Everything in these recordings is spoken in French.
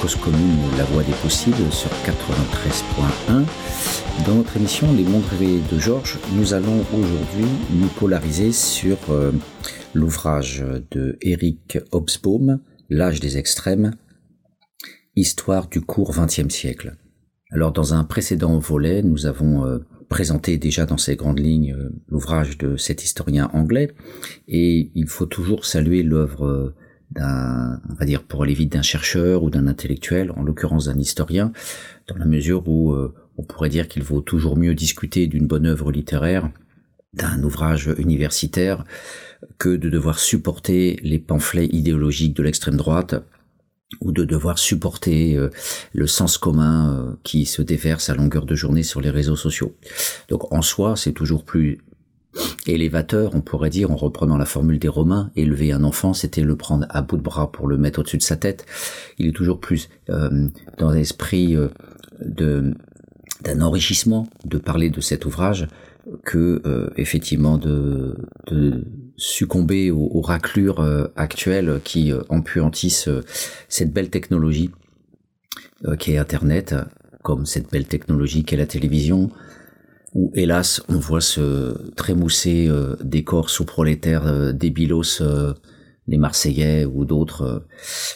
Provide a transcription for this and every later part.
Cause Commune, La Voix des Possibles, sur 93.1. Dans notre émission Les Mondes Rêvés de Georges, nous allons aujourd'hui nous polariser sur euh, l'ouvrage de Eric Hobsbawm, L'âge des extrêmes, Histoire du court XXe siècle. Alors dans un précédent volet, nous avons euh, présenté déjà dans ses grandes lignes euh, l'ouvrage de cet historien anglais, et il faut toujours saluer l'œuvre d'un, on va dire pour aller vite, d'un chercheur ou d'un intellectuel, en l'occurrence d'un historien, dans la mesure où euh, on pourrait dire qu'il vaut toujours mieux discuter d'une bonne œuvre littéraire, d'un ouvrage universitaire, que de devoir supporter les pamphlets idéologiques de l'extrême droite ou de devoir supporter euh, le sens commun euh, qui se déverse à longueur de journée sur les réseaux sociaux. Donc en soi, c'est toujours plus élévateur, on pourrait dire, en reprenant la formule des Romains, élever un enfant, c'était le prendre à bout de bras pour le mettre au-dessus de sa tête. Il est toujours plus euh, dans l'esprit euh, d'un enrichissement de parler de cet ouvrage que euh, effectivement de, de succomber aux, raclures actuelles qui empuantissent cette belle technologie qu'est Internet, comme cette belle technologie qu'est la télévision, où hélas on voit ce trémousser euh, décor sous-prolétaire euh, des euh, les Marseillais ou d'autres euh,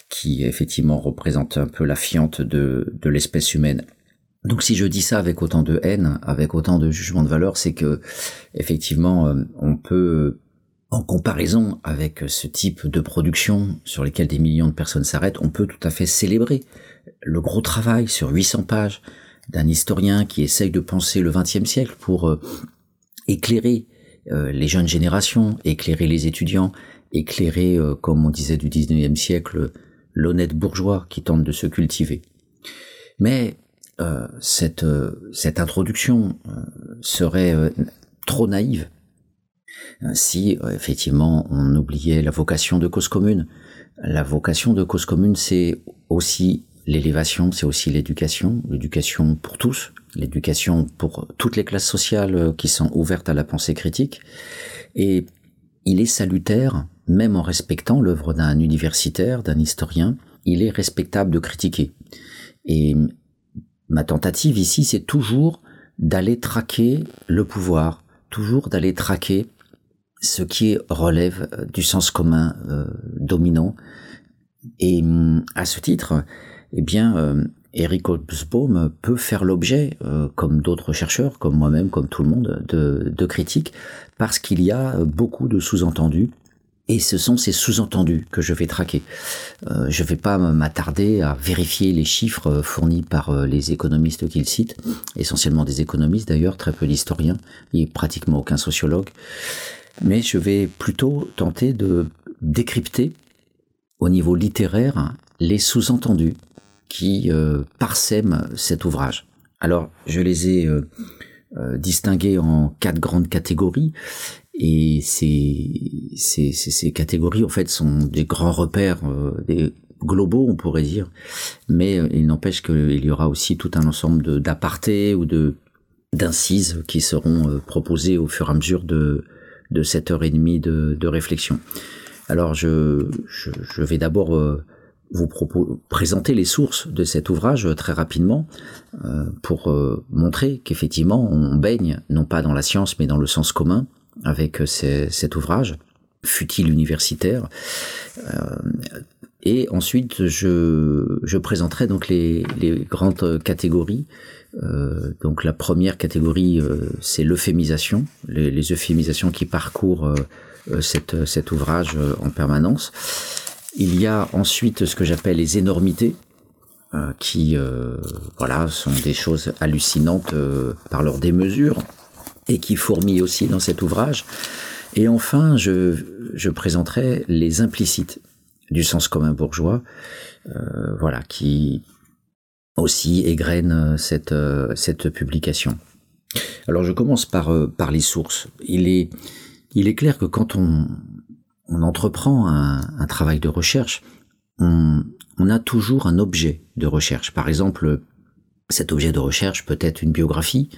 qui effectivement représentent un peu la fiente de, de l'espèce humaine. Donc si je dis ça avec autant de haine, avec autant de jugement de valeur, c'est que effectivement on peut en comparaison avec ce type de production sur lesquelles des millions de personnes s'arrêtent, on peut tout à fait célébrer le gros travail sur 800 pages d'un historien qui essaye de penser le XXe siècle pour euh, éclairer euh, les jeunes générations, éclairer les étudiants, éclairer, euh, comme on disait du XIXe siècle, l'honnête bourgeois qui tente de se cultiver. Mais cette, cette introduction serait trop naïve si effectivement on oubliait la vocation de cause commune. La vocation de cause commune, c'est aussi L'élévation, c'est aussi l'éducation, l'éducation pour tous, l'éducation pour toutes les classes sociales euh, qui sont ouvertes à la pensée critique. Et il est salutaire, même en respectant l'œuvre d'un universitaire, d'un historien, il est respectable de critiquer. Et ma tentative ici, c'est toujours d'aller traquer le pouvoir, toujours d'aller traquer ce qui relève euh, du sens commun euh, dominant. Et à ce titre, eh bien, euh, Eric Hobsbawm peut faire l'objet, euh, comme d'autres chercheurs, comme moi-même, comme tout le monde, de, de critiques, parce qu'il y a beaucoup de sous-entendus. Et ce sont ces sous-entendus que je vais traquer. Euh, je ne vais pas m'attarder à vérifier les chiffres fournis par les économistes qu'il cite, essentiellement des économistes d'ailleurs, très peu d'historiens, et pratiquement aucun sociologue. Mais je vais plutôt tenter de décrypter au niveau littéraire les sous-entendus qui euh, parsèment cet ouvrage. Alors, je les ai euh, euh, distingués en quatre grandes catégories, et ces, ces, ces, catégories, en fait, sont des grands repères, des globaux, on pourrait dire, mais il n'empêche qu'il y aura aussi tout un ensemble d'apartés ou de d'incises qui seront proposées au fur et à mesure de, de cette heure et demie de, de réflexion. Alors je, je, je vais d'abord vous présenter les sources de cet ouvrage euh, très rapidement euh, pour euh, montrer qu'effectivement on baigne non pas dans la science mais dans le sens commun avec cet ouvrage, fut-il universitaire. et ensuite je, présenterai donc les, grandes catégories. donc la première catégorie c'est l'euphémisation, les, euphémisations qui parcourent cet ouvrage en permanence. Il y a ensuite ce que j'appelle les énormités, euh, qui euh, voilà sont des choses hallucinantes euh, par leur démesure et qui fourmillent aussi dans cet ouvrage. Et enfin, je, je présenterai les implicites du sens commun bourgeois, voilà, qui aussi égrènent cette, cette publication. Alors je commence par, par les sources. Il est, il est clair que quand on, on entreprend un, travail de recherche, on, a toujours un objet de recherche. Par exemple, cet objet de recherche peut être une biographie.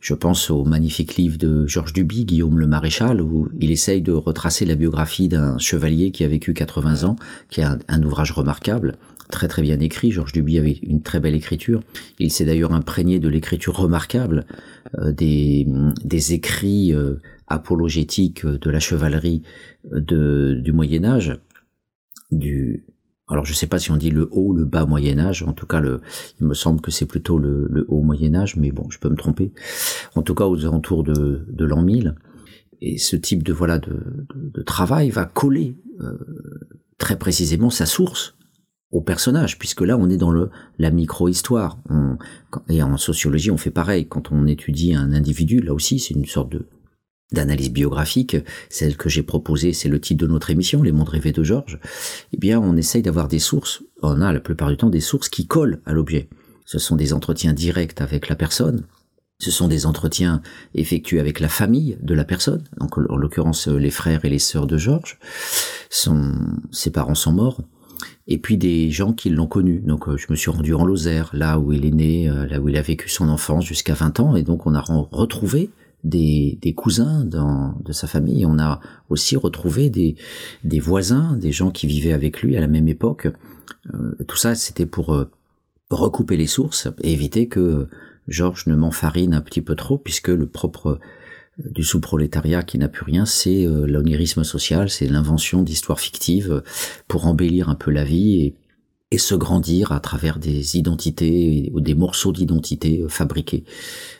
Je pense au magnifique livre de Georges Duby, Guillaume le Maréchal, où il essaye de retracer la biographie d'un chevalier qui a vécu 80 ans, qui est un, ouvrage remarquable, très très bien écrit. Georges Duby avait une très belle écriture. Il s'est d'ailleurs imprégné de l'écriture remarquable des, des écrits apologétiques de la chevalerie du Moyen Âge, du alors je ne sais pas si on dit le haut, le bas Moyen Âge. En tout cas, il me semble que c'est plutôt le, haut Moyen Âge, mais bon, je peux me tromper. En tout cas, aux alentours de, l'an 1000. Et ce type de voilà de, travail va coller euh, très précisément sa source au personnage, puisque là on est dans le la micro-histoire. Et en sociologie, on fait pareil. Quand on étudie un individu, là aussi, c'est une sorte de d'analyse biographique, celle que j'ai proposée, c'est le titre de notre émission, Les mondes rêvés de Georges, eh bien, on essaye d'avoir des sources, on a la plupart du temps des sources qui collent à l'objet. Ce sont des entretiens directs avec la personne, ce sont des entretiens effectués avec la famille de la personne, donc en l'occurrence les frères et les sœurs de Georges, ses parents sont morts, et puis des gens qui l'ont connu. Donc euh, je me suis rendu en Lozère, là où il est né, euh, là où il a vécu son enfance jusqu'à 20 ans, et donc on a retrouvé des, cousins de sa famille. On a aussi retrouvé des, des voisins, des gens qui vivaient avec lui à la même époque. Euh, tout ça, c'était pour euh, recouper les sources et éviter que Georges ne m'enfarine un petit peu trop, puisque le propre du sous-prolétariat qui n'a plus rien, c'est l'onirisme social, c'est l'invention d'histoires fictives pour embellir un peu la vie et se grandir à travers des identités ou des morceaux d'identité euh, fabriqués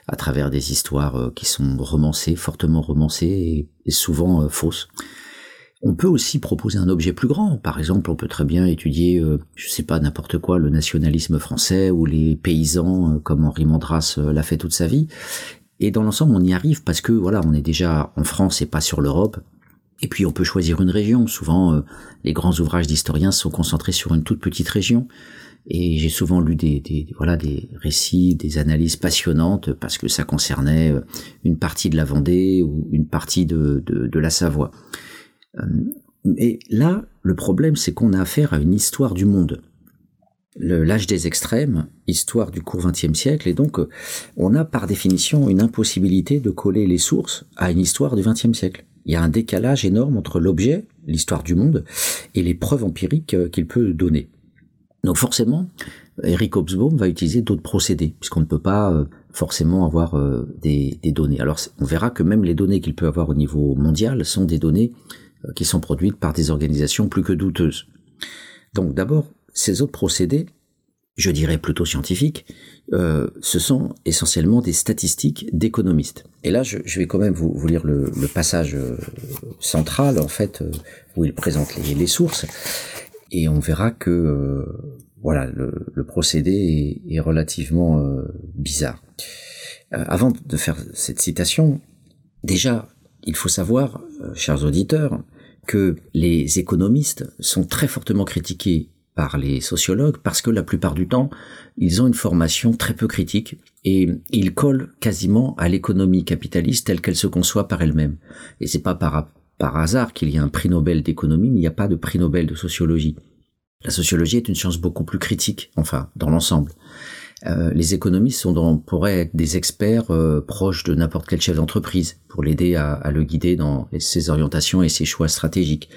à travers des histoires euh, qui sont romancées, fortement romancées et, souvent euh, fausses. On peut aussi proposer un objet plus grand. Par exemple, on peut très bien étudier, je sais pas, n'importe quoi, le nationalisme français ou les paysans, comme Henri Mandras l'a fait toute sa vie. Et dans l'ensemble, on y arrive parce que voilà, on est déjà en France et pas sur l'Europe. Et puis on peut choisir une région. Souvent, euh, les grands ouvrages d'historiens sont concentrés sur une toute petite région. Et j'ai souvent lu des, voilà des récits, des analyses passionnantes parce que ça concernait euh, une partie de la Vendée ou une partie de, de, la Savoie. Et euh, là, le problème, c'est qu'on a affaire à une histoire du monde. L'âge des extrêmes, histoire du court XXe siècle, et donc on a par définition une impossibilité de coller les sources à une histoire du XXe siècle il y a un décalage énorme entre l'objet, l'histoire du monde, et les preuves empiriques euh, qu'il peut donner. Donc forcément, Eric Hobsbawm va utiliser d'autres procédés, puisqu'on ne peut pas euh, forcément avoir euh, des, données. Alors on verra que même les données qu'il peut avoir au niveau mondial sont des données qui sont produites par des organisations plus que douteuses. Donc d'abord, ces autres procédés, je dirais plutôt scientifiques, euh, ce sont essentiellement des statistiques d'économistes. Et là, je, vais quand même vous, lire le, passage euh, central, en fait, euh, où il présente les, sources, et on verra que voilà, le, procédé est relativement bizarre. avant de faire cette citation, déjà, il faut savoir, chers auditeurs, que les économistes sont très fortement critiqués par les sociologues parce que la plupart du temps, ils ont une formation très peu critique et ils collent quasiment à l'économie capitaliste telle qu'elle se conçoit par elle-même. Et c'est pas par, par hasard qu'il y a un prix Nobel d'économie, mais il n'y a pas de prix Nobel de sociologie. La sociologie est une science beaucoup plus critique, enfin, dans l'ensemble. Euh, les économistes sont dans, pourraient être des experts euh, proches de n'importe quel chef d'entreprise pour l'aider à, à, le guider dans ses orientations et ses choix stratégiques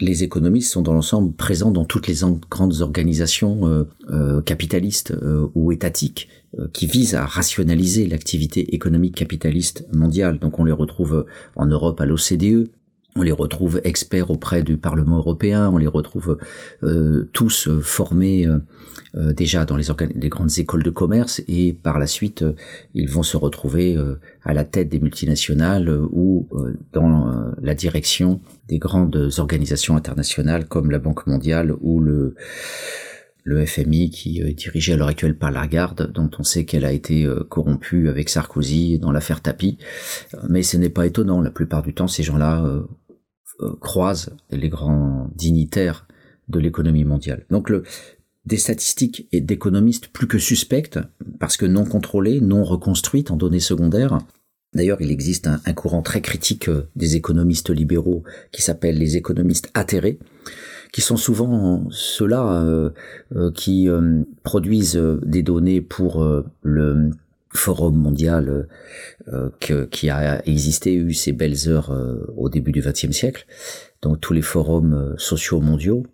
les économistes sont dans l'ensemble présents dans toutes les grandes organisations euh, euh, capitalistes euh, ou étatiques qui visent à rationaliser l'activité économique capitaliste mondiale. Donc on les retrouve en Europe à l'OCDE, on les retrouve experts auprès du Parlement européen, on les retrouve euh, tous formés euh, déjà dans les, les, grandes écoles de commerce et par la suite ils vont se retrouver à la tête des multinationales ou dans la direction des grandes organisations internationales comme la Banque mondiale ou le le FMI qui est dirigé à l'heure actuelle par Lagarde, dont on sait qu'elle a été corrompue avec Sarkozy dans l'affaire Tapi. Mais ce n'est pas étonnant, la plupart du temps, ces gens-là euh, croisent les grands dignitaires de l'économie mondiale. Donc des statistiques et d'économistes plus que suspectes, parce que non contrôlées, non reconstruites en données secondaires. D'ailleurs, il existe un, courant très critique euh, des économistes libéraux qui s'appelle les économistes atterrés, qui sont souvent ceux-là euh, qui produisent des données pour le forum mondial euh, qui a existé, eu ses belles heures euh, au début du XXe siècle. Donc tous les forums euh, sociaux mondiaux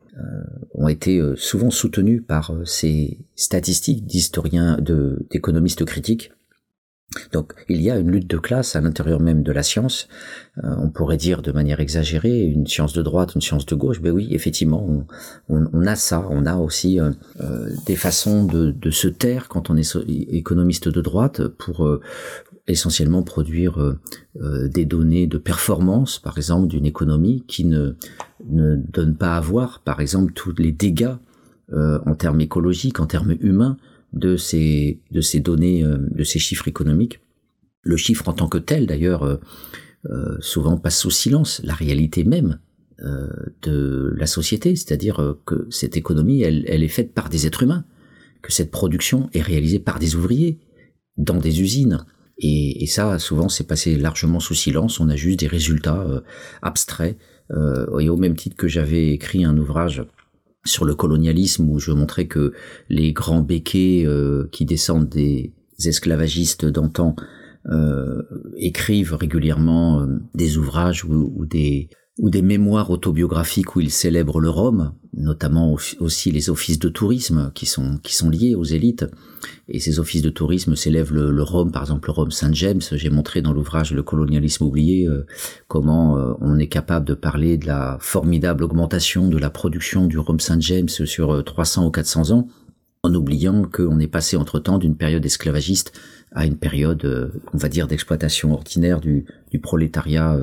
ont été souvent soutenus par ces statistiques d'historiens, d'économistes critiques donc il y a une lutte de classe à l'intérieur même de la science. Euh, on pourrait dire de manière exagérée une science de droite, une science de gauche. Mais oui, effectivement, on, a ça. On a aussi euh, euh, des façons de, se taire quand on est économiste de droite pour essentiellement produire des données de performance, par exemple, d'une économie qui ne, ne donne pas à voir, par exemple, tous les dégâts en termes écologiques, en termes humains de ces, de ces données, euh, de ces chiffres économiques. Le chiffre en tant que tel, d'ailleurs, euh, euh, souvent passe sous silence la réalité même de la société, c'est-à-dire que cette économie, elle, elle est faite par des êtres humains, que cette production est réalisée par des ouvriers dans des usines. Et, et ça, souvent, c'est passé largement sous silence. On a juste des résultats abstraits. et au même titre que j'avais écrit un ouvrage sur le colonialisme où je montrais que les grands béquets euh, qui descendent des esclavagistes d'antan euh, écrivent régulièrement euh, des ouvrages ou, des ou des mémoires autobiographiques où ils célèbrent le Rhum, notamment aussi les offices de tourisme qui sont qui sont liés aux élites. Et ces offices de tourisme célèbrent le, le Rhum, par exemple le Rhum Saint-James. J'ai montré dans l'ouvrage Le colonialisme oublié euh, comment euh, on est capable de parler de la formidable augmentation de la production du Rhum Saint-James sur 300 euh, ou 400 ans, en oubliant qu'on est passé entre-temps d'une période esclavagiste à une période, on va dire, d'exploitation ordinaire du, du prolétariat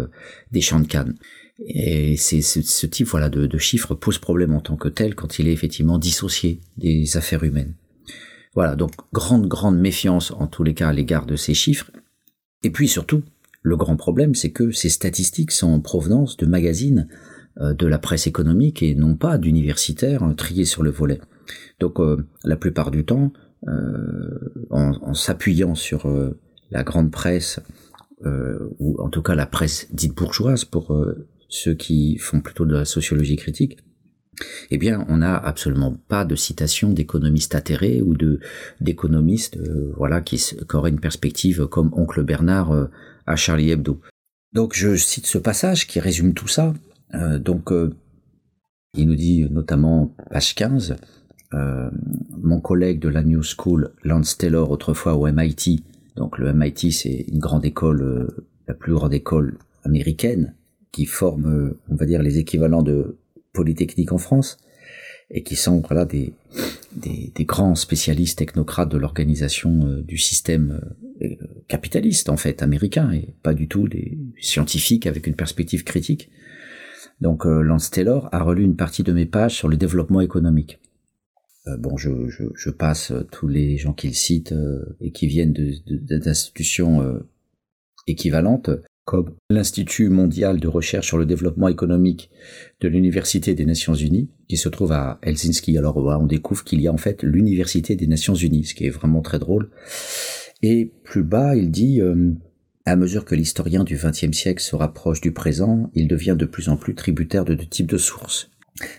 des champs de Cannes. Et c'est ce, type voilà de, de, chiffres pose problème en tant que tel quand il est effectivement dissocié des affaires humaines. Voilà, donc grande grande méfiance en tous les cas à l'égard de ces chiffres. Et puis surtout, le grand problème, c'est que ces statistiques sont en provenance de magazines euh, de la presse économique et non pas d'universitaires hein, triés sur le volet. Donc euh, la plupart du temps, euh, en, en s'appuyant sur la grande presse, ou en tout cas la presse dite bourgeoise pour ceux qui font plutôt de la sociologie critique, eh bien, on n'a absolument pas de citation d'économistes atterrés ou de d'économistes, euh, voilà, qui, auraient une perspective comme Oncle Bernard euh, à Charlie Hebdo. Donc, je cite ce passage qui résume tout ça. Euh, donc, il nous dit notamment, page 15, mon collègue de la New School, Lance Taylor, autrefois au MIT, donc le MIT, c'est une grande école, la plus grande école américaine, qui forme, euh, on va dire, les équivalents de Polytechnique en France, et qui sont voilà des, des, des grands spécialistes technocrates de l'organisation euh, du système euh, capitaliste en fait américain et pas du tout des scientifiques avec une perspective critique. Donc Lance Taylor a relu une partie de mes pages sur le développement économique. bon, je, je, je, passe tous les gens qu'il cite et qui viennent d'institutions équivalentes comme l'Institut mondial de recherche sur le développement économique de l'Université des Nations Unies, qui se trouve à Helsinki. Alors on découvre qu'il y a en fait l'Université des Nations Unies, ce qui est vraiment très drôle. Et plus bas, il dit euh, à mesure que l'historien du XXe siècle se rapproche du présent, il devient de plus en plus tributaire de deux types de sources.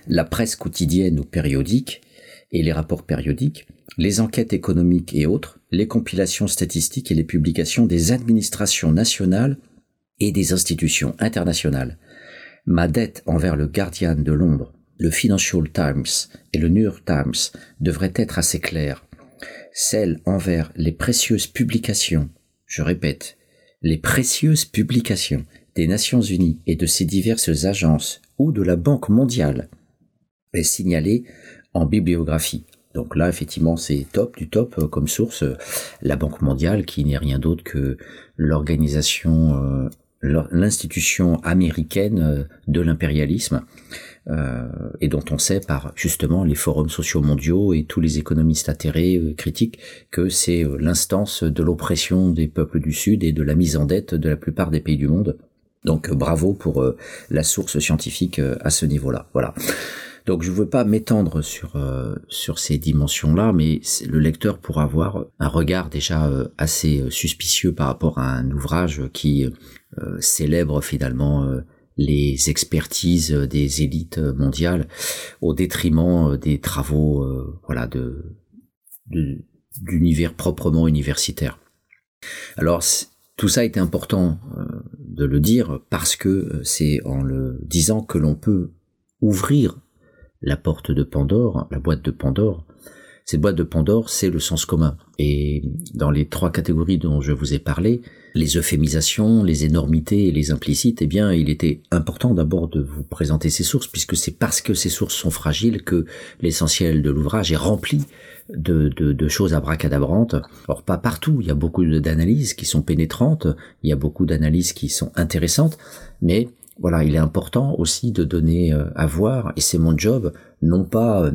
La presse quotidienne ou périodique et les rapports périodiques, les enquêtes économiques et autres, les compilations statistiques et les publications des administrations nationales et des institutions internationales. Ma dette envers le Guardian de Londres, le Financial Times et le New York Times devrait être assez claire. Celle envers les précieuses publications, je répète, les précieuses publications des Nations Unies et de ses diverses agences ou de la Banque mondiale est signalée en bibliographie. Donc là, effectivement, c'est top du top euh, comme source. La Banque mondiale, qui n'est rien d'autre que l'organisation euh, l'institution américaine euh, de l'impérialisme euh, et dont on sait par justement les forums sociaux mondiaux et tous les économistes atterrés euh, que c'est l'instance de l'oppression des peuples du Sud et de la mise en dette de la plupart des pays du monde. Donc bravo pour la source scientifique à ce niveau-là. Voilà. Donc je ne veux pas m'étendre sur sur ces dimensions-là, mais le lecteur pourra avoir un regard déjà assez suspicieux par rapport à un ouvrage qui euh, célèbre finalement euh, les expertises des élites mondiales au détriment euh, des travaux voilà de d'univers proprement universitaire. Alors tout ça est important de le dire parce que c'est en le disant que l'on peut ouvrir la porte de Pandore, la boîte de Pandore. Cette boîte de Pandore, c'est le sens commun. Et dans les trois catégories dont je vous ai parlé, les euphémisations, les énormités et les implicites, eh bien, il était important d'abord de vous présenter ces sources, puisque c'est parce que ces sources sont fragiles que l'essentiel de l'ouvrage est rempli de, de, de choses abracadabrantes. Or, pas partout. Il y a beaucoup d'analyses qui sont pénétrantes, il y a beaucoup d'analyses qui sont intéressantes, mais voilà, il est important aussi de donner euh, à voir, et c'est mon job, non pas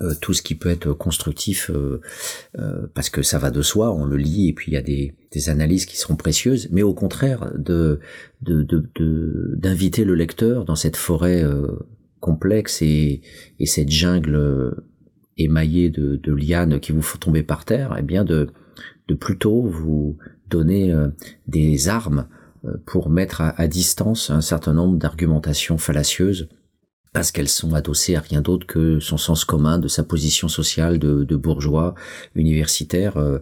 euh, euh, tout ce qui peut être constructif, parce que ça va de soi, on le lit, et puis il y a des, analyses qui seront précieuses, mais au contraire, de d'inviter le lecteur dans cette forêt complexe et, et cette jungle émaillée de, lianes qui vous font tomber par terre, et eh bien de, de plutôt vous donner des armes euh, pour mettre à, distance un certain nombre d'argumentations fallacieuses parce qu'elles sont adossées à rien d'autre que son sens commun de sa position sociale de, bourgeois universitaire euh,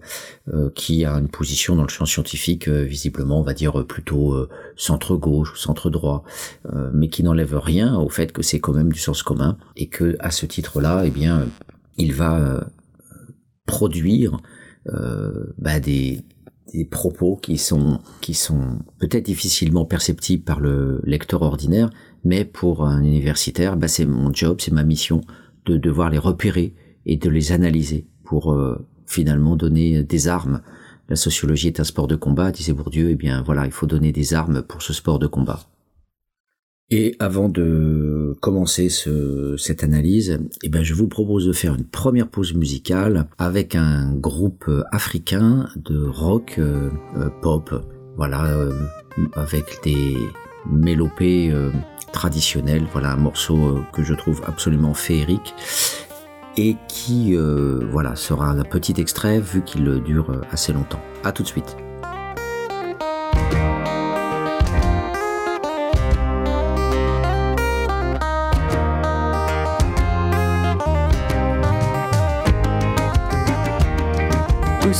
euh, qui a une position dans le champ scientifique visiblement on va dire plutôt centre gauche centre droit mais qui n'enlève rien au fait que c'est quand même du sens commun et que à ce titre là eh bien il va produire bah, des, des propos qui sont qui sont peut-être difficilement perceptibles par le lecteur ordinaire, mais pour un universitaire, bah c'est mon job, c'est ma mission de devoir les repérer et de les analyser pour euh, finalement donner des armes. La sociologie est un sport de combat, disait Bourdieu. Eh bien voilà, il faut donner des armes pour ce sport de combat. Et avant de commencer ce, cette analyse, eh ben je vous propose de faire une première pause musicale avec un groupe africain de rock euh, euh, pop, voilà, avec des mélopées traditionnelles, voilà un morceau que je trouve absolument féerique et qui, voilà, sera un petit extrait vu qu'il dure assez longtemps. À tout de suite.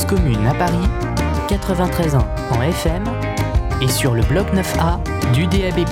commune à Paris, 93 ans en FM et sur le bloc 9A du DAB+.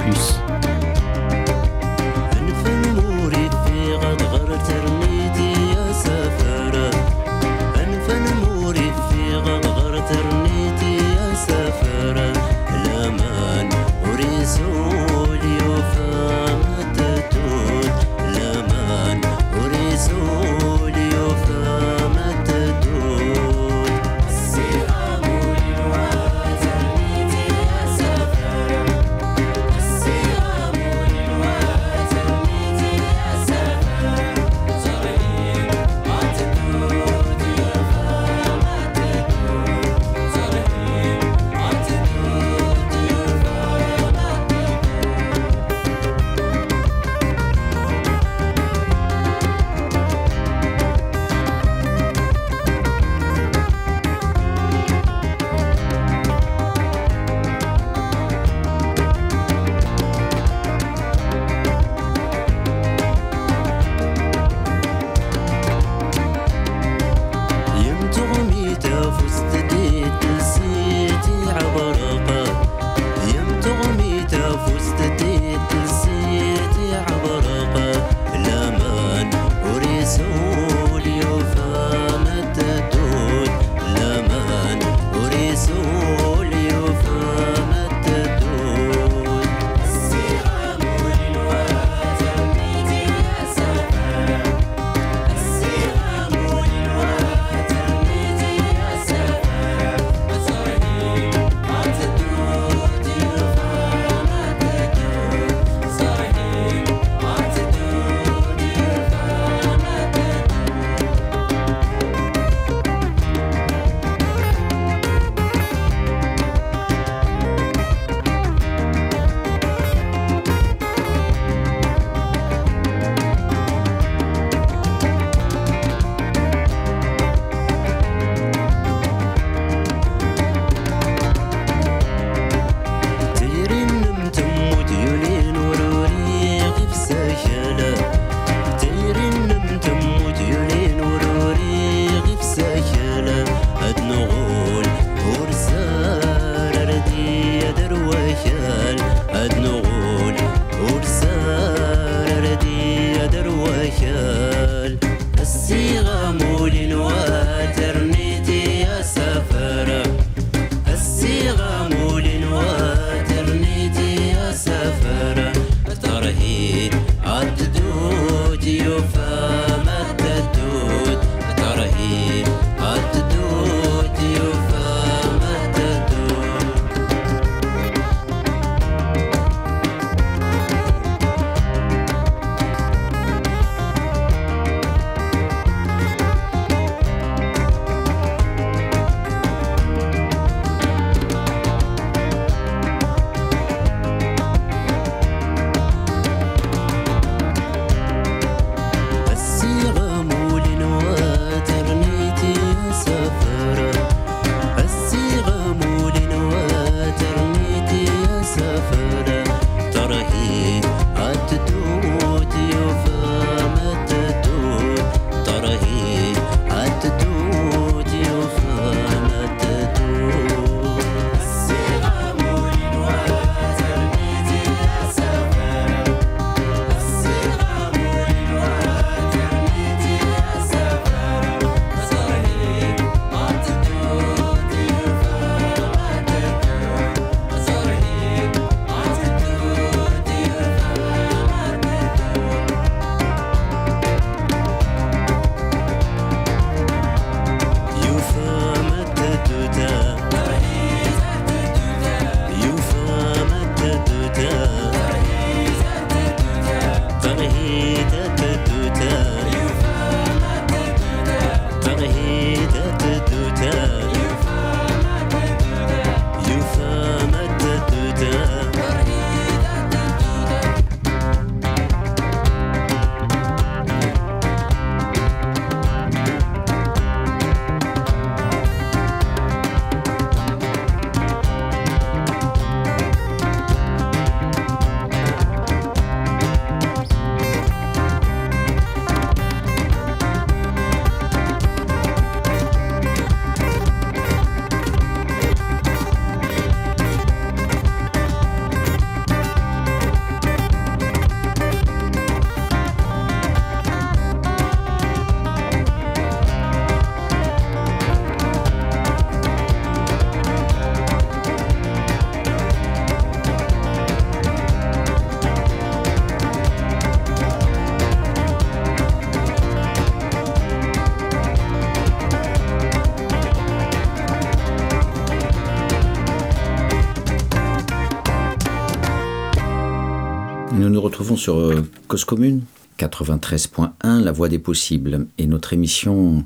Sur euh, Cause Commune 93.1, La Voix des possibles. Et notre émission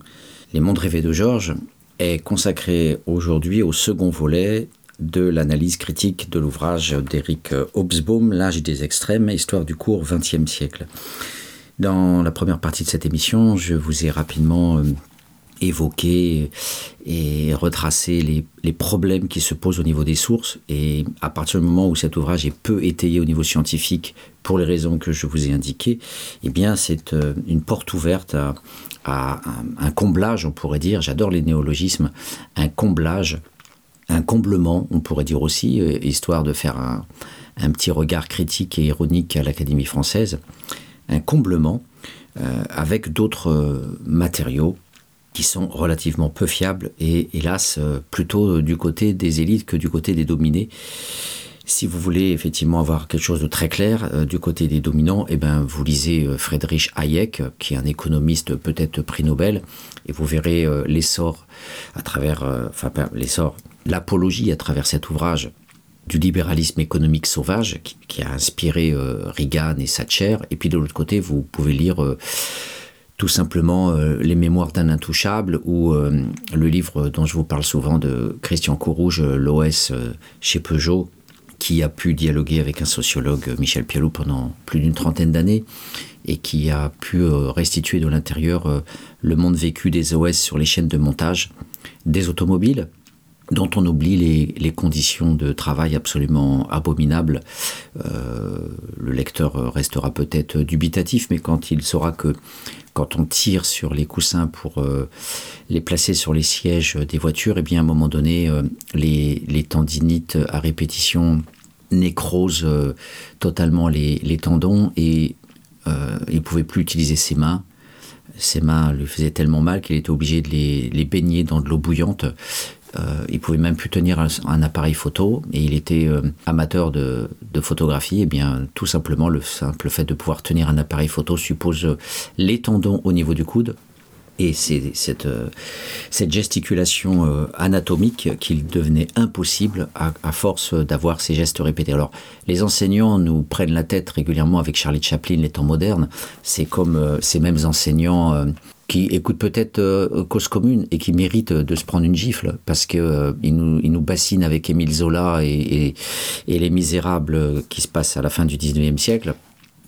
Les mondes rêvés de Georges est consacrée aujourd'hui au second volet de l'analyse critique de l'ouvrage d'Éric Hobsbawm, L'âge des extrêmes, histoire du cours XXe siècle. Dans la première partie de cette émission, je vous ai rapidement euh, évoquer et retracer les, problèmes qui se posent au niveau des sources. Et à partir du moment où cet ouvrage est peu étayé au niveau scientifique, pour les raisons que je vous ai indiquées, eh bien c'est euh, une porte ouverte à, un comblage, on pourrait dire, j'adore les néologismes, un comblage, un comblement, on pourrait dire aussi, euh, histoire de faire un, un, petit regard critique et ironique à l'Académie française, un comblement euh, avec d'autres matériaux qui sont relativement peu fiables et hélas euh, plutôt du côté des élites que du côté des dominés. Si vous voulez effectivement avoir quelque chose de très clair euh, du côté des dominants, eh ben, vous lisez euh, Friedrich Hayek, qui est un économiste peut-être prix Nobel, et vous verrez l'essor à travers, enfin l'essor, l'apologie à travers cet ouvrage du libéralisme économique sauvage qui, qui a inspiré Reagan et Thatcher. Et puis de l'autre côté, vous pouvez lire tout simplement euh, Les Mémoires d'un intouchable ou euh, le livre dont je vous parle souvent de Christian Courrouge, euh, l'OS chez Peugeot, qui a pu dialoguer avec un sociologue, Michel Pialou, pendant plus d'une trentaine d'années et qui a pu restituer de l'intérieur le monde vécu des OS sur les chaînes de montage des automobiles dont on oublie les, conditions de travail absolument abominables. Le lecteur restera peut-être dubitatif, mais quand il saura que quand on tire sur les coussins pour euh, les placer sur les sièges des voitures, et eh bien à un moment donné, euh, les, tendinites à répétition nécrosent euh, totalement les, les, tendons et il ne pouvait plus utiliser ses mains. Ses mains lui faisaient tellement mal qu'il était obligé de les, les baigner dans de l'eau bouillante euh, il pouvait même plus tenir un, appareil photo et il était euh, amateur de, photographie. Et eh bien, tout simplement, le simple fait de pouvoir tenir un appareil photo suppose les tendons au niveau du coude. Et c'est cette, euh, cette gesticulation euh, anatomique qu'il devenait impossible à, à force d'avoir ces gestes répétés. Alors, les enseignants nous prennent la tête régulièrement avec Charlie Chaplin, les temps modernes. C'est comme ces mêmes enseignants qui écoutent peut-être euh, cause commune et qui méritent de se prendre une gifle parce que euh, nous, ils nous bassinent avec Émile Zola et, et, les misérables qui se passent à la fin du 19e siècle.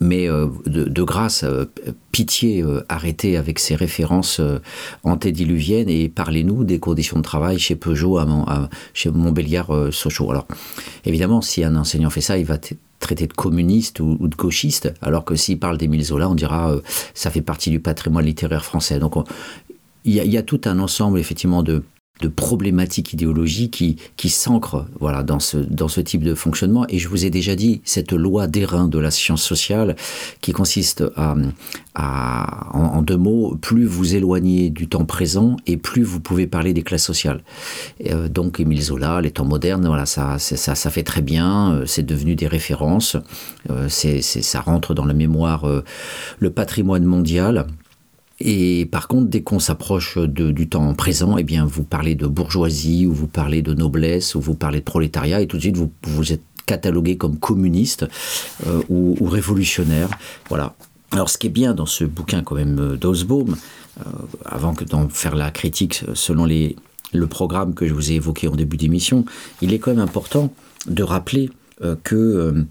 Mais euh, de, grâce euh, pitié euh, arrêtez avec ces références euh, antédiluviennes et parlez-nous des conditions de travail chez Peugeot à, à chez Montbéliard euh, Sochaux. Alors évidemment si un enseignant fait ça il va traiter de communiste ou, de gauchiste, alors que s'il parle d'Émile Zola, on dira ça fait partie du patrimoine littéraire français. Donc il y, a tout un ensemble effectivement de, de problématiques idéologiques qui, qui s'ancrent voilà, dans, ce, dans ce type de fonctionnement. Et je vous ai déjà dit, cette loi d'airain de la science sociale qui consiste à, à en, deux mots, plus vous éloignez du temps présent et plus vous pouvez parler des classes sociales. Euh, donc Émile Zola, les temps modernes, voilà, ça, ça, ça fait très bien, euh, c'est devenu des références, euh, c'est, ça rentre dans la mémoire, le patrimoine mondial. Et par contre, dès qu'on s'approche du temps présent, eh bien, vous parlez de bourgeoisie, ou vous parlez de noblesse, ou vous parlez de prolétariat, et tout de suite, vous, vous êtes catalogué comme communiste euh, ou, révolutionnaire. Voilà. Alors, ce qui est bien dans ce bouquin, quand même, euh, d'Osbaum, euh, avant que d'en faire la critique selon les, le programme que je vous ai évoqué en début d'émission, il est quand même important de rappeler que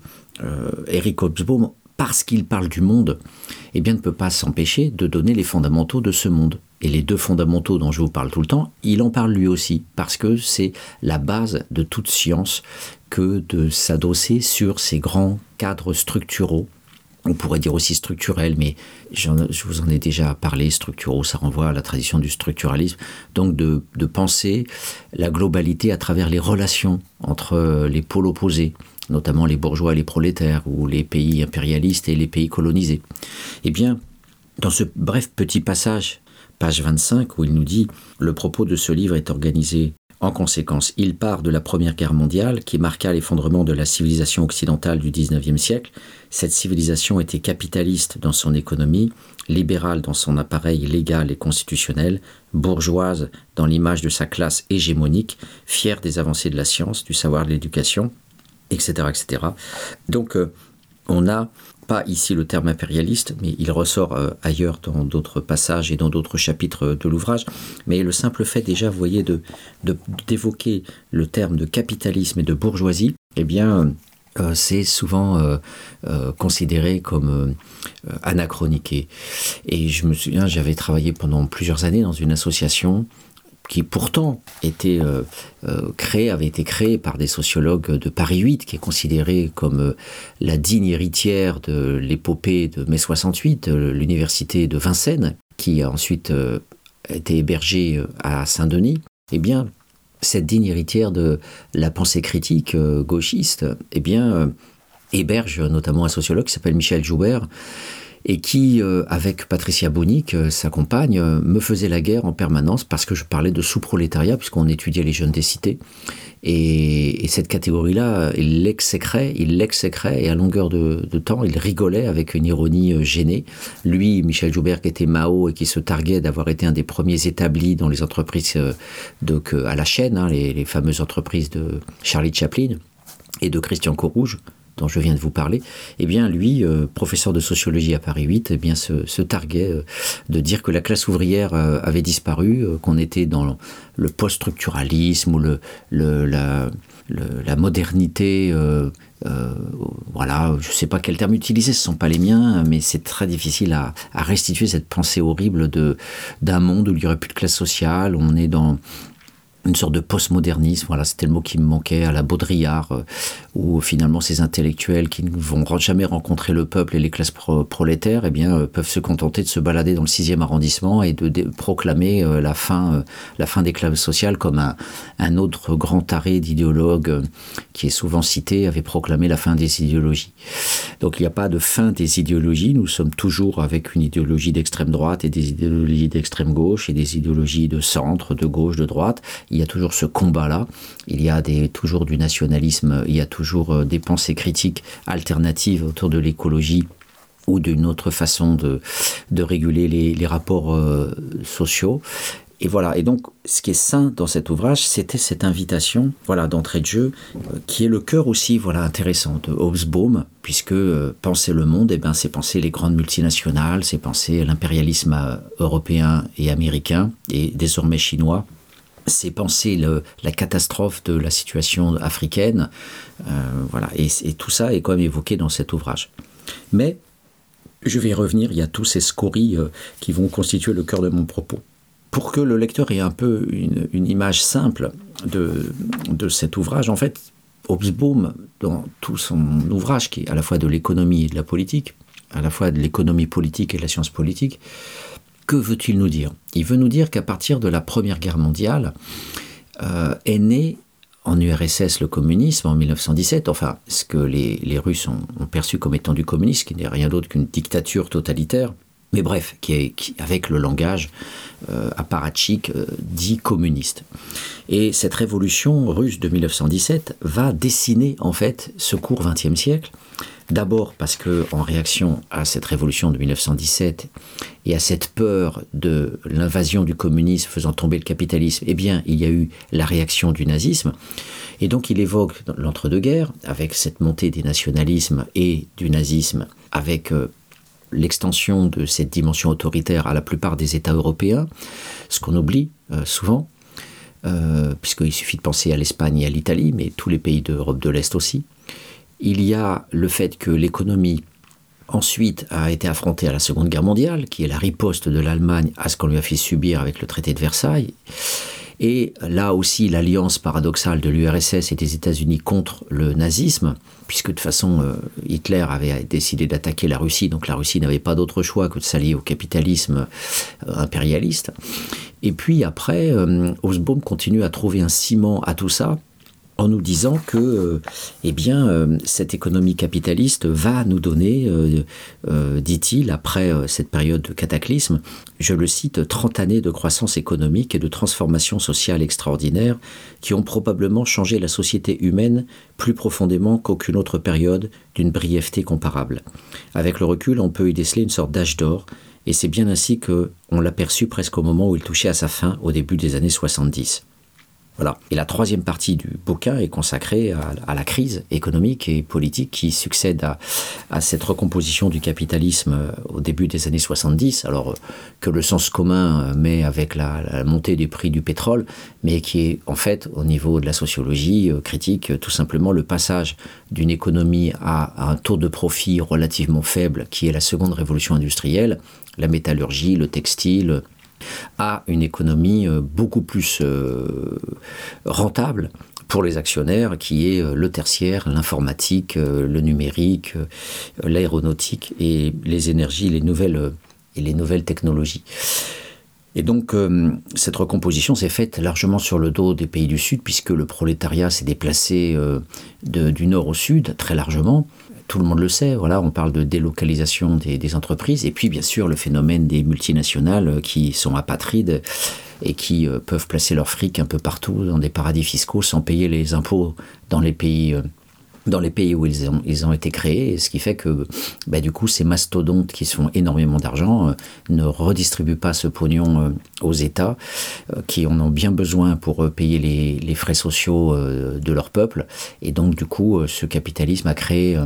Eric Hobsbawm parce qu'il parle du monde, eh bien, ne peut pas s'empêcher de donner les fondamentaux de ce monde. Et les deux fondamentaux dont je vous parle tout le temps, il en parle lui aussi, parce que c'est la base de toute science que de s'adosser sur ces grands cadres structuraux. On pourrait dire aussi structurels, mais je vous en ai déjà parlé, structuraux, ça renvoie à la tradition du structuralisme. Donc de penser la globalité à travers les relations entre les pôles opposés notamment les bourgeois et les prolétaires, ou les pays impérialistes et les pays colonisés. Eh bien, dans ce bref petit passage, page 25, où il nous dit Le propos de ce livre est organisé en conséquence. Il part de la Première Guerre mondiale, qui marqua l'effondrement de la civilisation occidentale du XIXe siècle. Cette civilisation était capitaliste dans son économie, libérale dans son appareil légal et constitutionnel, bourgeoise dans l'image de sa classe hégémonique, fière des avancées de la science, du savoir, de l'éducation, etc. Donc euh, on n'a pas ici le terme impérialiste, mais il ressort euh, ailleurs dans d'autres passages et dans d'autres chapitres de l'ouvrage. Mais le simple fait déjà, vous voyez, de, d'évoquer le terme de capitalisme et de bourgeoisie, eh bien, euh, c'est souvent considéré comme anachronique. et, je me souviens, j'avais travaillé pendant plusieurs années dans une association qui pourtant euh, euh, avait été créé par des sociologues de Paris 8, qui est considéré comme euh, la digne héritière de l'épopée de mai 68, l'université de Vincennes, qui a ensuite été hébergée à Saint-Denis. Eh bien, cette digne héritière de la pensée critique gauchiste, eh bien, héberge notamment un sociologue qui s'appelle Michel Joubert, et qui, euh, avec Patricia Bonic, euh, sa compagne, euh, me faisait la guerre en permanence parce que je parlais de sous-prolétariat, puisqu'on étudiait les jeunes des cités. Et, cette catégorie-là, il l'exécrait, il l'exécrait, et à longueur de, temps, il rigolait avec une ironie gênée. Lui, Michel Joubert, qui était Mao et qui se targuait d'avoir été un des premiers établis dans les entreprises donc, à la chaîne, hein, les, fameuses entreprises de Charlie Chaplin et de Christian Corouge, dont je viens de vous parler, eh bien lui, euh, professeur de sociologie à Paris 8, eh bien se, targuait euh, de dire que la classe ouvrière euh, avait disparu, qu'on était dans le post-structuralisme ou le, la, modernité. voilà, je ne sais pas quel terme utiliser, ce ne sont pas les miens, mais c'est très difficile à, à, restituer cette pensée horrible d'un monde où il n'y aurait plus de classe sociale. On est dans une sorte de postmodernisme, voilà, c'était le mot qui me manquait, à la Baudrillard, euh, où finalement ces intellectuels qui ne vont jamais rencontrer le peuple et les classes prolétaires, eh bien, euh, peuvent se contenter de se balader dans le 6e arrondissement et de, proclamer euh, la fin, la fin des classes sociales comme un, un autre grand arrêt d'idéologue qui est souvent cité avait proclamé la fin des idéologies. Donc il n'y a pas de fin des idéologies, nous sommes toujours avec une idéologie d'extrême droite et des idéologies d'extrême gauche et des idéologies de centre, de gauche, de droite il y a toujours ce combat-là, il y a toujours du nationalisme, il y a toujours euh, des pensées critiques alternatives autour de l'écologie ou d'une autre façon de, de réguler les, rapports euh, sociaux. Et voilà. Et donc, ce qui est sain dans cet ouvrage, c'était cette invitation, voilà, d'entrée de jeu, euh, qui est le cœur aussi, voilà, intéressant de Hobsbawm, puisque penser le monde, eh ben, c'est penser les grandes multinationales, c'est penser l'impérialisme européen et américain, et désormais chinois, c'est penser la catastrophe de la situation africaine. Euh, voilà, et, tout ça est quand même évoqué dans cet ouvrage. Mais je vais y revenir, il y a tous ces scories euh, qui vont constituer le cœur de mon propos. Pour que le lecteur ait un peu une, image simple de, de, cet ouvrage, en fait, Hobsbawm, dans tout son ouvrage, qui est à la fois de l'économie et de la politique, à la fois de l'économie politique et de la science politique, que veut-il nous dire? Il veut nous dire qu'à partir de la Première Guerre mondiale, euh, est né en URSS le communisme en 1917, enfin ce que les, Russes ont, perçu comme étant du communisme, qui n'est rien d'autre qu'une dictature totalitaire, mais bref, qui est avec le langage euh, apparatchik euh, dit communiste. Et cette révolution russe de 1917 va dessiner en fait ce court XXe siècle D'abord parce que, en réaction à cette révolution de 1917 et à cette peur de l'invasion du communisme faisant tomber le capitalisme, eh bien, il y a eu la réaction du nazisme. Et donc, il évoque l'entre-deux-guerres, avec cette montée des nationalismes et du nazisme, avec euh, l'extension de cette dimension autoritaire à la plupart des États européens, ce qu'on oublie euh, souvent, euh, puisqu'il suffit de penser à l'Espagne et à l'Italie, mais tous les pays d'Europe de l'Est aussi. Il y a le fait que l'économie ensuite a été affrontée à la Seconde Guerre mondiale, qui est la riposte de l'Allemagne à ce qu'on lui a fait subir avec le traité de Versailles. Et là aussi, l'alliance paradoxale de l'URSS et des États-Unis contre le nazisme, puisque de toute façon, euh, Hitler avait décidé d'attaquer la Russie, donc la Russie n'avait pas d'autre choix que de s'allier au capitalisme euh, impérialiste. Et puis après, euh, Osbaum continue à trouver un ciment à tout ça, en nous disant que euh, eh euh, cette économie capitaliste va nous donner, euh, dit-il, après cette période de cataclysme, je le cite, 30 années de croissance économique et de transformation sociale extraordinaire qui ont probablement changé la société humaine plus profondément qu'aucune autre période d'une brièveté comparable. Avec le recul, on peut y déceler une sorte d'âge d'or, et c'est bien ainsi que on l'a perçu presque au moment où il touchait à sa fin, au début des années 70. Et la troisième partie du bouquin est consacrée à, la crise économique et politique qui succède à, cette recomposition du capitalisme euh, au début des années 70. Alors euh, que le sens commun euh, met avec la, montée des prix du pétrole, mais qui est en fait au niveau de la sociologie critique tout simplement le passage d'une économie à un taux de profit relativement faible qui est la seconde révolution industrielle, la métallurgie, le textile, à une économie euh, beaucoup plus euh, rentable pour les actionnaires, qui est euh, le tertiaire, l'informatique, le numérique, l'aéronautique et les énergies, les nouvelles, et les nouvelles technologies. Et donc, cette recomposition s'est faite largement sur le dos des pays du Sud, puisque le prolétariat s'est déplacé du nord au sud très largement tout le monde le sait, voilà, on parle de délocalisation des, entreprises, et puis bien sûr le phénomène des multinationales euh, qui sont apatrides et qui euh, peuvent placer leur fric un peu partout dans des paradis fiscaux sans payer les impôts dans les pays euh, dans les pays où ils ont, ils ont été créés, ce qui fait que bah, du coup ces mastodontes qui font énormément d'argent ne redistribuent pas ce pognon aux États qui en ont bien besoin pour payer les, les frais sociaux de leur peuple. Et donc du coup ce capitalisme a créé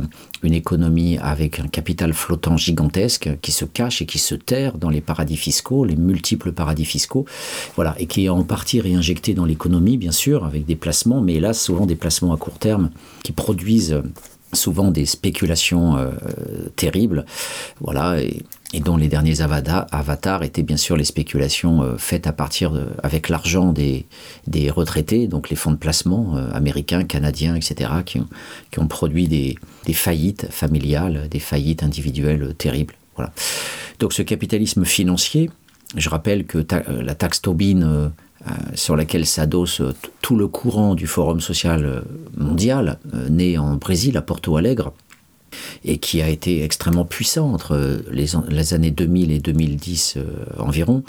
une économie avec un capital flottant gigantesque qui se cache et qui se terre dans les paradis fiscaux, les multiples paradis fiscaux, voilà, et qui est en partie réinjecté dans l'économie bien sûr avec des placements, mais hélas souvent des placements à court terme qui produisent souvent des spéculations euh, terribles, voilà, dont les derniers avatars étaient bien sûr les spéculations euh, faites à partir de, avec l'argent des, des retraités, donc les fonds de placement euh, américains, canadiens, etc., qui ont, qui ont produit des, des, faillites familiales, des faillites individuelles terribles. Voilà. Donc ce capitalisme financier, je rappelle que la taxe Tobin euh, sur laquelle s'adosse euh, tout le courant du Forum social euh, mondial, né en Brésil, à Porto Alegre, et qui a été extrêmement puissant entre les, années 2000 et 2010 environ,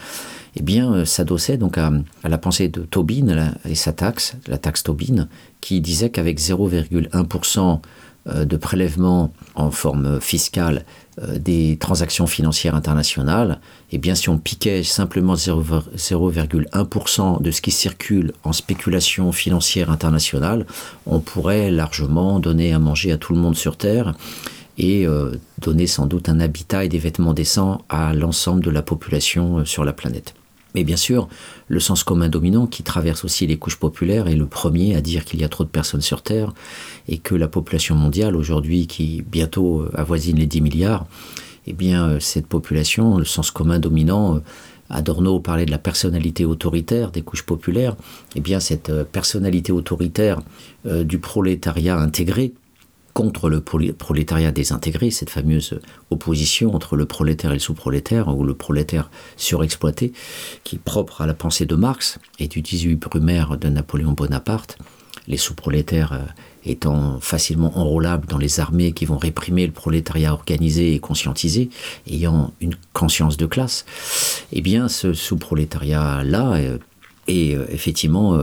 eh bien, s'adossait donc à, la pensée de Tobin et sa taxe, la taxe Tobin, qui disait qu'avec 0,1% de prélèvement en forme fiscale euh, des transactions financières internationales, et bien si on piquait simplement 0,1% de ce qui circule en spéculation financière internationale, on pourrait largement donner à manger à tout le monde sur Terre et euh, donner sans doute un habitat et des vêtements décents à l'ensemble de la population euh, sur la planète. Mais bien sûr, le sens commun dominant qui traverse aussi les couches populaires est le premier à dire qu'il y a trop de personnes sur Terre et que la population mondiale aujourd'hui, qui bientôt euh, avoisine les 10 milliards, eh bien, euh, cette population, le sens commun dominant, Adorno parlait de la personnalité autoritaire des couches populaires. Eh bien, cette euh, personnalité autoritaire euh, du prolétariat intégré contre le prolétariat désintégré, cette fameuse opposition entre le prolétaire et le sous-prolétaire, ou le prolétaire surexploité, qui est propre à la pensée de Marx et du 18 Brumaire de Napoléon Bonaparte, les sous-prolétaires euh, étant facilement enrôlables dans les armées qui vont réprimer le prolétariat organisé et conscientisé, ayant une conscience de classe, eh bien ce sous-prolétariat-là euh, et euh, effectivement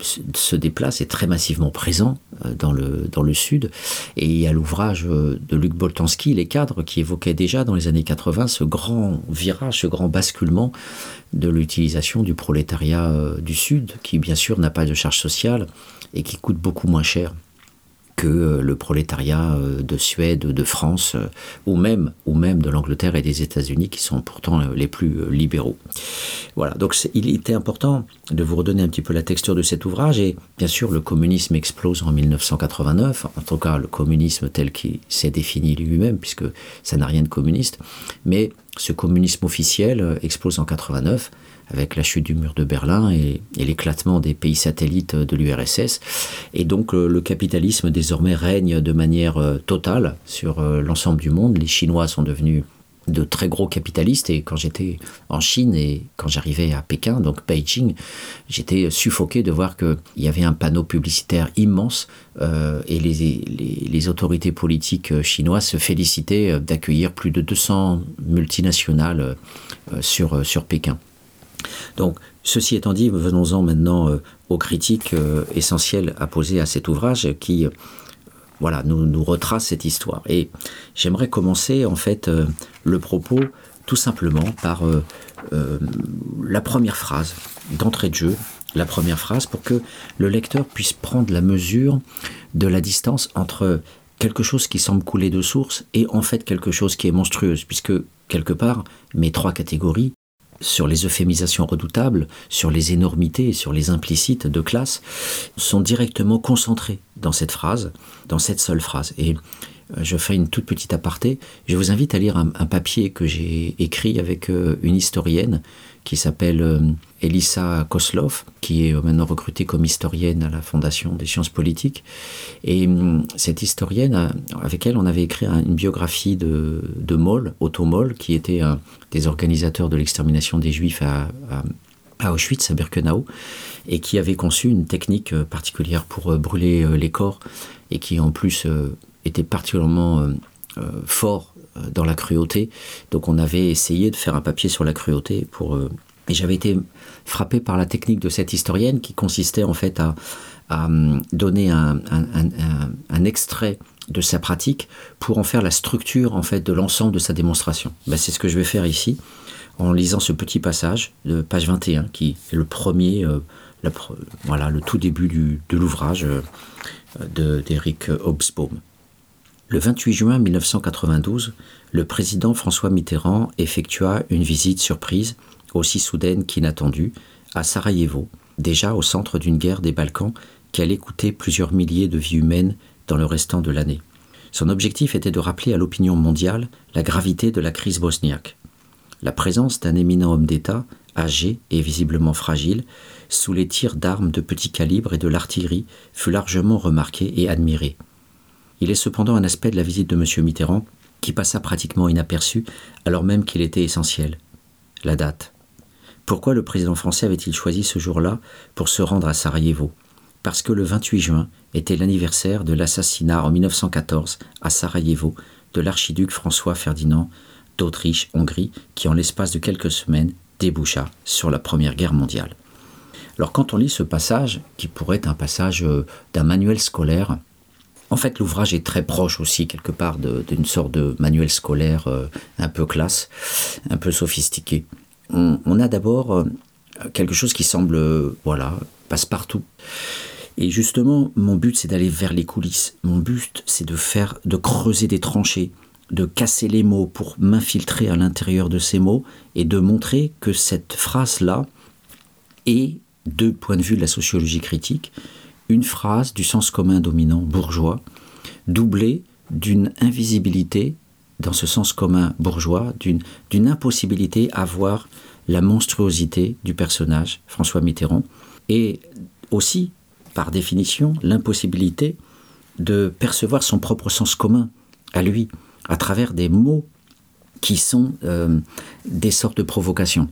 se déplace, est très massivement présent dans le, dans le Sud. Et il y a l'ouvrage de Luc Boltanski, Les cadres, qui évoquait déjà dans les années 80 ce grand virage, ce grand basculement de l'utilisation du prolétariat du Sud, qui bien sûr n'a pas de charge sociale, et qui coûte beaucoup moins cher que euh, le prolétariat euh, de Suède, de France, euh, ou même, ou même de l'Angleterre et des États-Unis, qui sont pourtant les plus libéraux. Voilà, donc il était important de vous redonner un petit peu la texture de cet ouvrage, et bien sûr le communisme explose en 1989, en tout cas le communisme tel qu'il s'est défini lui-même, puisque ça n'a rien de communiste, mais ce communisme officiel explose en 89, avec la chute du mur de Berlin et, l'éclatement des pays satellites de l'URSS. Et donc euh, le capitalisme désormais règne de manière euh, totale sur euh, l'ensemble du monde. Les Chinois sont devenus de très gros capitalistes et quand j'étais en Chine et quand j'arrivais à Pékin, donc Beijing, j'étais suffoqué de voir qu'il y avait un panneau publicitaire immense et les, les, autorités politiques chinoises se félicitaient d'accueillir plus de 200 multinationales sur, sur Pékin. Donc, ceci étant dit, venons-en maintenant euh, aux critiques euh, essentielles à poser à cet ouvrage qui euh, voilà, nous, nous retrace cette histoire. Et j'aimerais commencer en fait le propos tout simplement par la première phrase d'entrée de jeu, la première phrase pour que le lecteur puisse prendre la mesure de la distance entre quelque chose qui semble couler de source et en fait quelque chose qui est monstrueuse, puisque quelque part, mes trois catégories sur les euphémisations redoutables, sur les énormités, sur les implicites de classe, sont directement concentrés dans cette phrase, dans cette seule phrase. Et euh, je fais une toute petite aparté. Je vous invite à lire un, papier que j'ai écrit avec euh, une historienne qui s'appelle euh, Elissa Koslov, qui est maintenant recrutée comme historienne à la Fondation des sciences politiques. Et hum, cette historienne, avec elle, on avait écrit une biographie de, de Moll, Otto Moll, qui était un des organisateurs de l'extermination des Juifs à, Auschwitz, à Birkenau, et qui avait conçu une technique euh, particulière pour euh, brûler les corps, et qui en plus était particulièrement fort dans la cruauté. Donc on avait essayé de faire un papier sur la cruauté pour et j'avais été frappé par la technique de cette historienne qui consistait en fait à, hum, donner un, extrait de sa pratique pour en faire la structure en fait de l'ensemble de sa démonstration. Ben, c'est ce que je vais faire ici en lisant ce petit passage de page 21 qui est le premier, euh, voilà, le tout début de l'ouvrage euh, d'Éric Hobsbawm. Le 28 juin 1992, le président François Mitterrand effectua une visite surprise aussi soudaine qu'inattendue, à Sarajevo, déjà au centre d'une guerre des Balkans qui allait coûter plusieurs milliers de vies humaines dans le restant de l'année. Son objectif était de rappeler à l'opinion mondiale la gravité de la crise bosniaque. La présence d'un éminent homme d'État, âgé et visiblement fragile, sous les tirs d'armes de petit calibre et de l'artillerie, fut largement remarqué et admiré. Il est cependant un aspect de la visite de M. Mitterrand qui passa pratiquement inaperçu alors même qu'il était essentiel. La date. Pourquoi le président français avait-il choisi ce jour-là pour se rendre à Sarajevo? Parce que le 28 juin était l'anniversaire de l'assassinat en 1914 à Sarajevo de l'archiduc François Ferdinand d'Autriche-Hongrie qui en l'espace de quelques semaines déboucha sur la Première Guerre mondiale. Alors quand on lit ce passage, qui pourrait être un passage euh, d'un manuel scolaire, en fait l'ouvrage est très proche aussi quelque part d'une sorte de manuel scolaire euh, un peu classe, un peu sophistiqué on, a d'abord euh, quelque chose qui semble, euh, voilà, passe-partout. Et justement, mon but, c'est d'aller vers les coulisses. Mon but, c'est de faire, de creuser des tranchées, de casser les mots pour m'infiltrer à l'intérieur de ces mots et de montrer que cette phrase-là est, de point de vue de la sociologie critique, une phrase du sens commun dominant bourgeois, doublée d'une invisibilité dans ce sens commun bourgeois, d'une impossibilité à voir la monstruosité du personnage, François Mitterrand, et aussi, par définition, l'impossibilité de percevoir son propre sens commun à lui, à travers des mots qui sont euh, des sortes de provocations.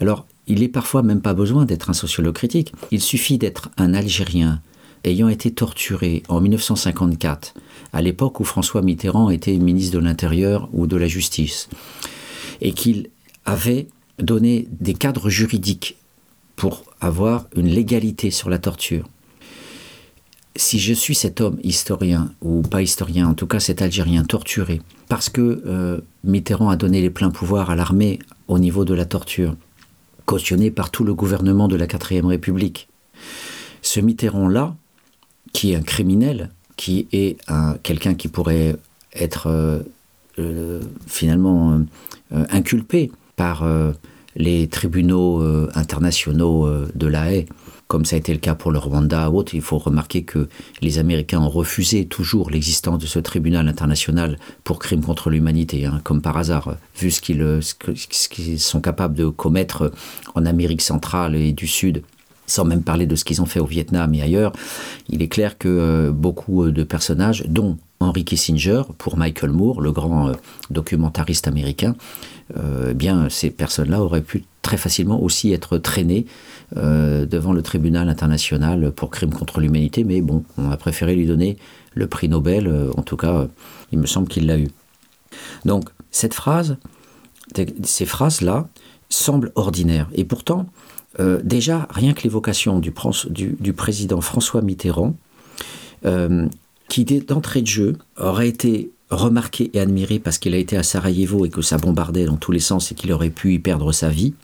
Alors, il n'est parfois même pas besoin d'être un sociologue critique. Il suffit d'être un Algérien ayant été torturé en 1954, à l'époque où François Mitterrand était ministre de l'Intérieur ou de la Justice, et qu'il avait donné des cadres juridiques pour avoir une légalité sur la torture. Si je suis cet homme historien, ou pas historien, en tout cas cet Algérien torturé, parce que euh, Mitterrand a donné les pleins pouvoirs à l'armée au niveau de la torture, cautionné par tout le gouvernement de la 4ème République, ce Mitterrand-là, qui est un criminel, qui est quelqu'un qui pourrait être euh, euh, finalement inculpé par les tribunaux euh, internationaux euh, de la haie, comme ça a été le cas pour le Rwanda ou il faut remarquer que les Américains ont refusé toujours l'existence de ce tribunal international pour crimes contre l'humanité, hein, comme par hasard, vu ce qu'ils sont capables de commettre en Amérique centrale et du Sud sans même parler de ce qu'ils ont fait au Vietnam et ailleurs, il est clair que euh, beaucoup de personnages, dont Henry Kissinger, pour Michael Moore, le grand documentariste américain, euh, bien, ces personnes-là auraient pu très facilement aussi être traînées euh, devant le tribunal international pour crimes contre l'humanité, mais bon, on a préféré lui donner le prix Nobel, euh, en tout cas, il me semble qu'il l'a eu. Donc, cette phrase, ces phrases-là, semblent ordinaires, et pourtant, déjà, rien que l'évocation du, président François Mitterrand, qui d'entrée de jeu aurait été remarqué et admiré parce qu'il a été à Sarajevo et que ça bombardait dans tous les sens et qu'il aurait pu y perdre sa vie,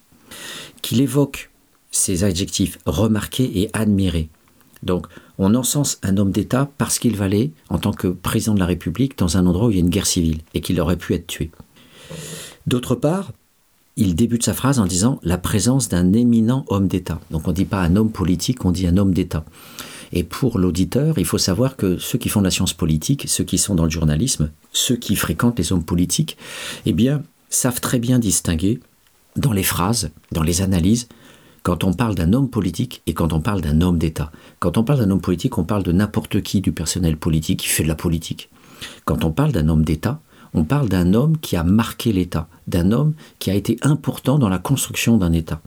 qu'il évoque ces adjectifs remarqué et admiré. Donc, on encense un homme d'État parce qu'il valait, en tant que président de la République, dans un endroit où il y a une guerre civile et qu'il aurait pu être tué. D'autre part, il débute sa phrase en disant la présence d'un éminent homme d'État. Donc on ne dit pas un homme politique, on dit un homme d'État. Et pour l'auditeur, il faut savoir que ceux qui font de la science politique, ceux qui sont dans le journalisme, ceux qui fréquentent les hommes politiques, eh bien, savent très bien distinguer dans les phrases, dans les analyses, quand on parle d'un homme politique et quand on parle d'un homme d'État. Quand on parle d'un homme politique, on parle de n'importe qui du personnel politique qui fait de la politique. Quand on parle d'un homme d'État, on parle d'un homme qui a marqué l'État, d'un homme qui a été important dans la construction d'un État.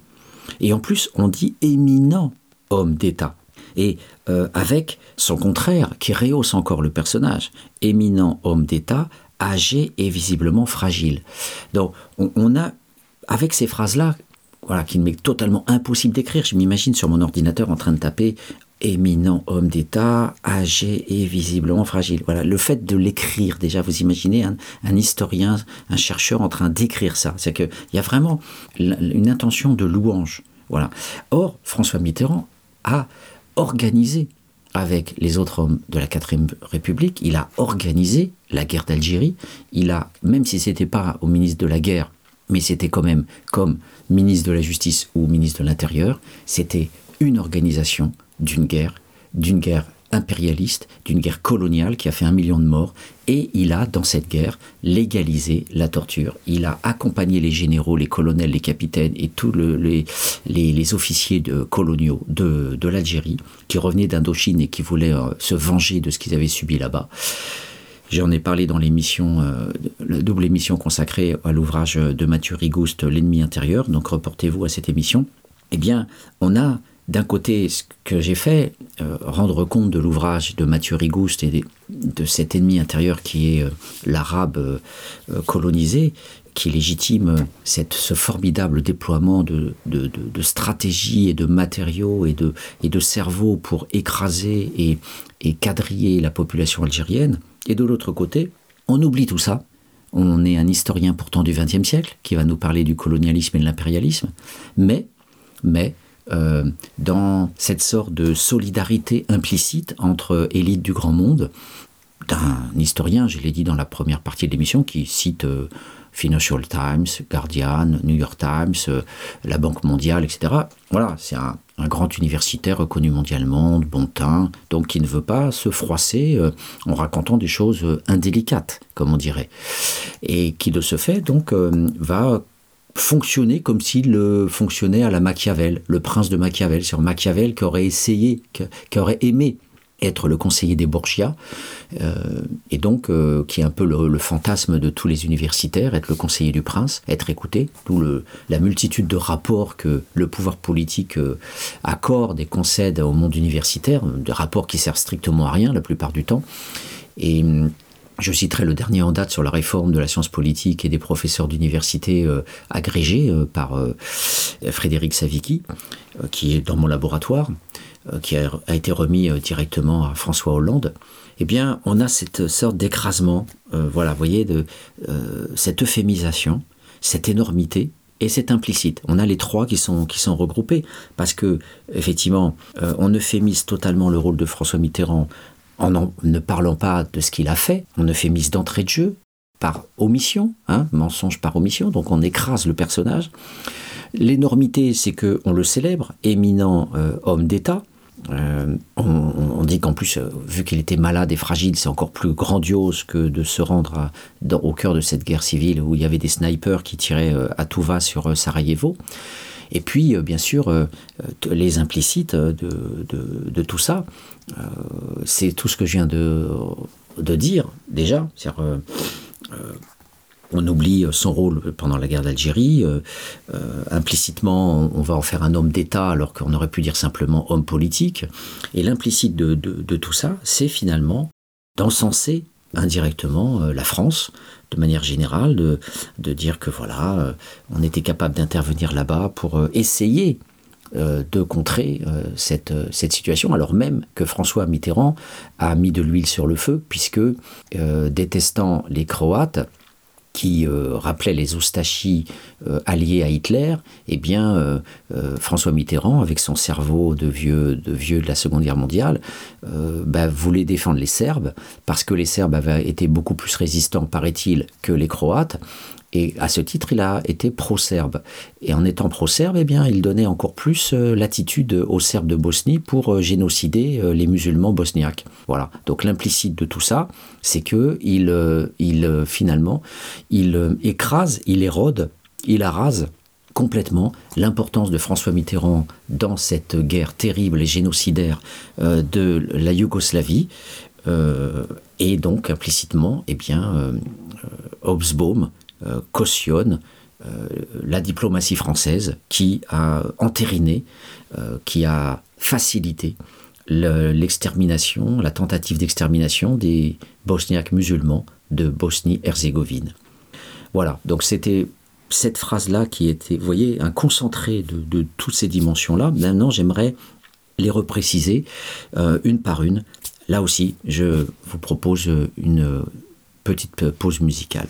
Et en plus, on dit éminent homme d'État et euh, avec son contraire qui rehausse encore le personnage, éminent homme d'État, âgé et visiblement fragile. Donc on, a, avec ces phrases-là, voilà, qu'il m'est totalement impossible d'écrire, je m'imagine sur mon ordinateur en train de taper éminent homme d'État, âgé et visiblement fragile. Voilà, le fait de l'écrire, déjà, vous imaginez un, historien, un chercheur en train d'écrire ça. C'est qu'il y a vraiment une intention de louange. Voilà. Or, François Mitterrand a organisé avec les autres hommes de la 4ème République, il a organisé la guerre d'Algérie, il a, même si ce n'était pas au ministre de la guerre, mais c'était quand même comme ministre de la Justice ou ministre de l'Intérieur, c'était une organisation d'une guerre, d'une guerre impérialiste, d'une guerre coloniale qui a fait un million de morts, et il a, dans cette guerre, légalisé la torture. Il a accompagné les généraux, les colonels, les capitaines et tous les, les, officiers de, coloniaux de, de l'Algérie, qui revenaient d'Indochine et qui voulaient euh, se venger de ce qu'ils avaient subi là-bas. J'en ai parlé dans l'émission, euh, la double émission consacrée à l'ouvrage de Mathieu Rigouste, L'ennemi intérieur, donc reportez-vous à cette émission. Eh bien, on a d'un côté, ce que j'ai fait, euh, rendre compte de l'ouvrage de Mathieu Rigouste et de, cet ennemi intérieur qui est euh, l'arabe euh, colonisé, qui légitime cette, ce formidable déploiement de, de, stratégies et de matériaux et de, et de cerveaux pour écraser et, et quadriller la population algérienne. Et de l'autre côté, on oublie tout ça. On est un historien pourtant du XXe siècle qui va nous parler du colonialisme et de l'impérialisme, mais, mais euh, dans cette sorte de solidarité implicite entre élites du grand monde, d'un historien, je l'ai dit dans la première partie de l'émission, qui cite euh, Financial Times, Guardian, New York Times, euh, la Banque mondiale, etc. Voilà, c'est un, grand universitaire reconnu mondialement, de bon teint, donc qui ne veut pas se froisser en racontant des choses indélicates, comme on dirait, et qui de ce fait donc va fonctionner comme s'il fonctionnait à la Machiavel, le prince de Machiavel, sur Machiavel qui aurait essayé, qui aurait aimé être le conseiller des Borgia, euh, et donc euh, qui est un peu le, fantasme de tous les universitaires, être le conseiller du prince, être écouté, d'où la multitude de rapports que le pouvoir politique euh, accorde et concède au monde universitaire, des rapports qui servent strictement à rien la plupart du temps. Et je citerai le dernier en date sur la réforme de la science politique et des professeurs d'université agrégés par Frédéric Savicki, qui est dans mon laboratoire. Euh, qui a, été remis euh, directement à François Hollande, eh bien, on a cette sorte d'écrasement, euh, voilà, vous voyez, de cette euphémisation, cette énormité, et c'est implicite. On a les trois qui sont, qui sont regroupés, parce que, effectivement, on euphémise totalement le rôle de François Mitterrand en, ne parlant pas de ce qu'il a fait, on euphémise d'entrée de jeu, par omission, hein, mensonge par omission, donc on écrase le personnage. L'énormité, c'est que on le célèbre, éminent homme d'État, euh, on, dit qu'en plus, euh, vu qu'il était malade et fragile, c'est encore plus grandiose que de se rendre au cœur de cette guerre civile où il y avait des snipers qui tiraient euh, à tout va sur Sarajevo. Et puis, bien sûr, les implicites de, tout ça, c'est tout ce que je viens de, dire déjà. On oublie euh, son rôle pendant la guerre d'Algérie. Euh, euh, implicitement, on, va en faire un homme d'État alors qu'on aurait pu dire simplement homme politique. Et l'implicite de, tout ça, c'est finalement d'encenser indirectement la France, de manière générale, de, dire que voilà, on était capable d'intervenir là-bas pour essayer de contrer cette, cette, situation, alors même que François Mitterrand a mis de l'huile sur le feu, puisque, détestant les Croates, qui euh, rappelait les Oustachis euh, alliés à Hitler, eh bien, euh, François Mitterrand, avec son cerveau de vieux de, la Seconde Guerre mondiale, bah, voulait défendre les Serbes, parce que les Serbes avaient été beaucoup plus résistants, paraît-il, que les Croates, et à ce titre, il a été pro-serbe. Et en étant pro-serbe, eh bien, il donnait encore plus euh, l'attitude aux Serbes de Bosnie pour euh, génocider euh, les musulmans bosniaques. Voilà. Donc l'implicite de tout ça, c'est que il, il finalement, il écrase, il érode, il arrase complètement l'importance de François Mitterrand dans cette guerre terrible et génocidaire de la Yougoslavie. et donc implicitement, eh bien, Hobsbawm cautionne euh, la diplomatie française qui a entériné, euh, qui a facilité l'extermination, la tentative d'extermination des bosniaques musulmans de Bosnie-Herzégovine. Voilà, donc c'était cette phrase-là qui était, vous voyez, un concentré de, toutes ces dimensions-là. Maintenant, j'aimerais les repréciser une par une. Là aussi, je vous propose une petite pause musicale.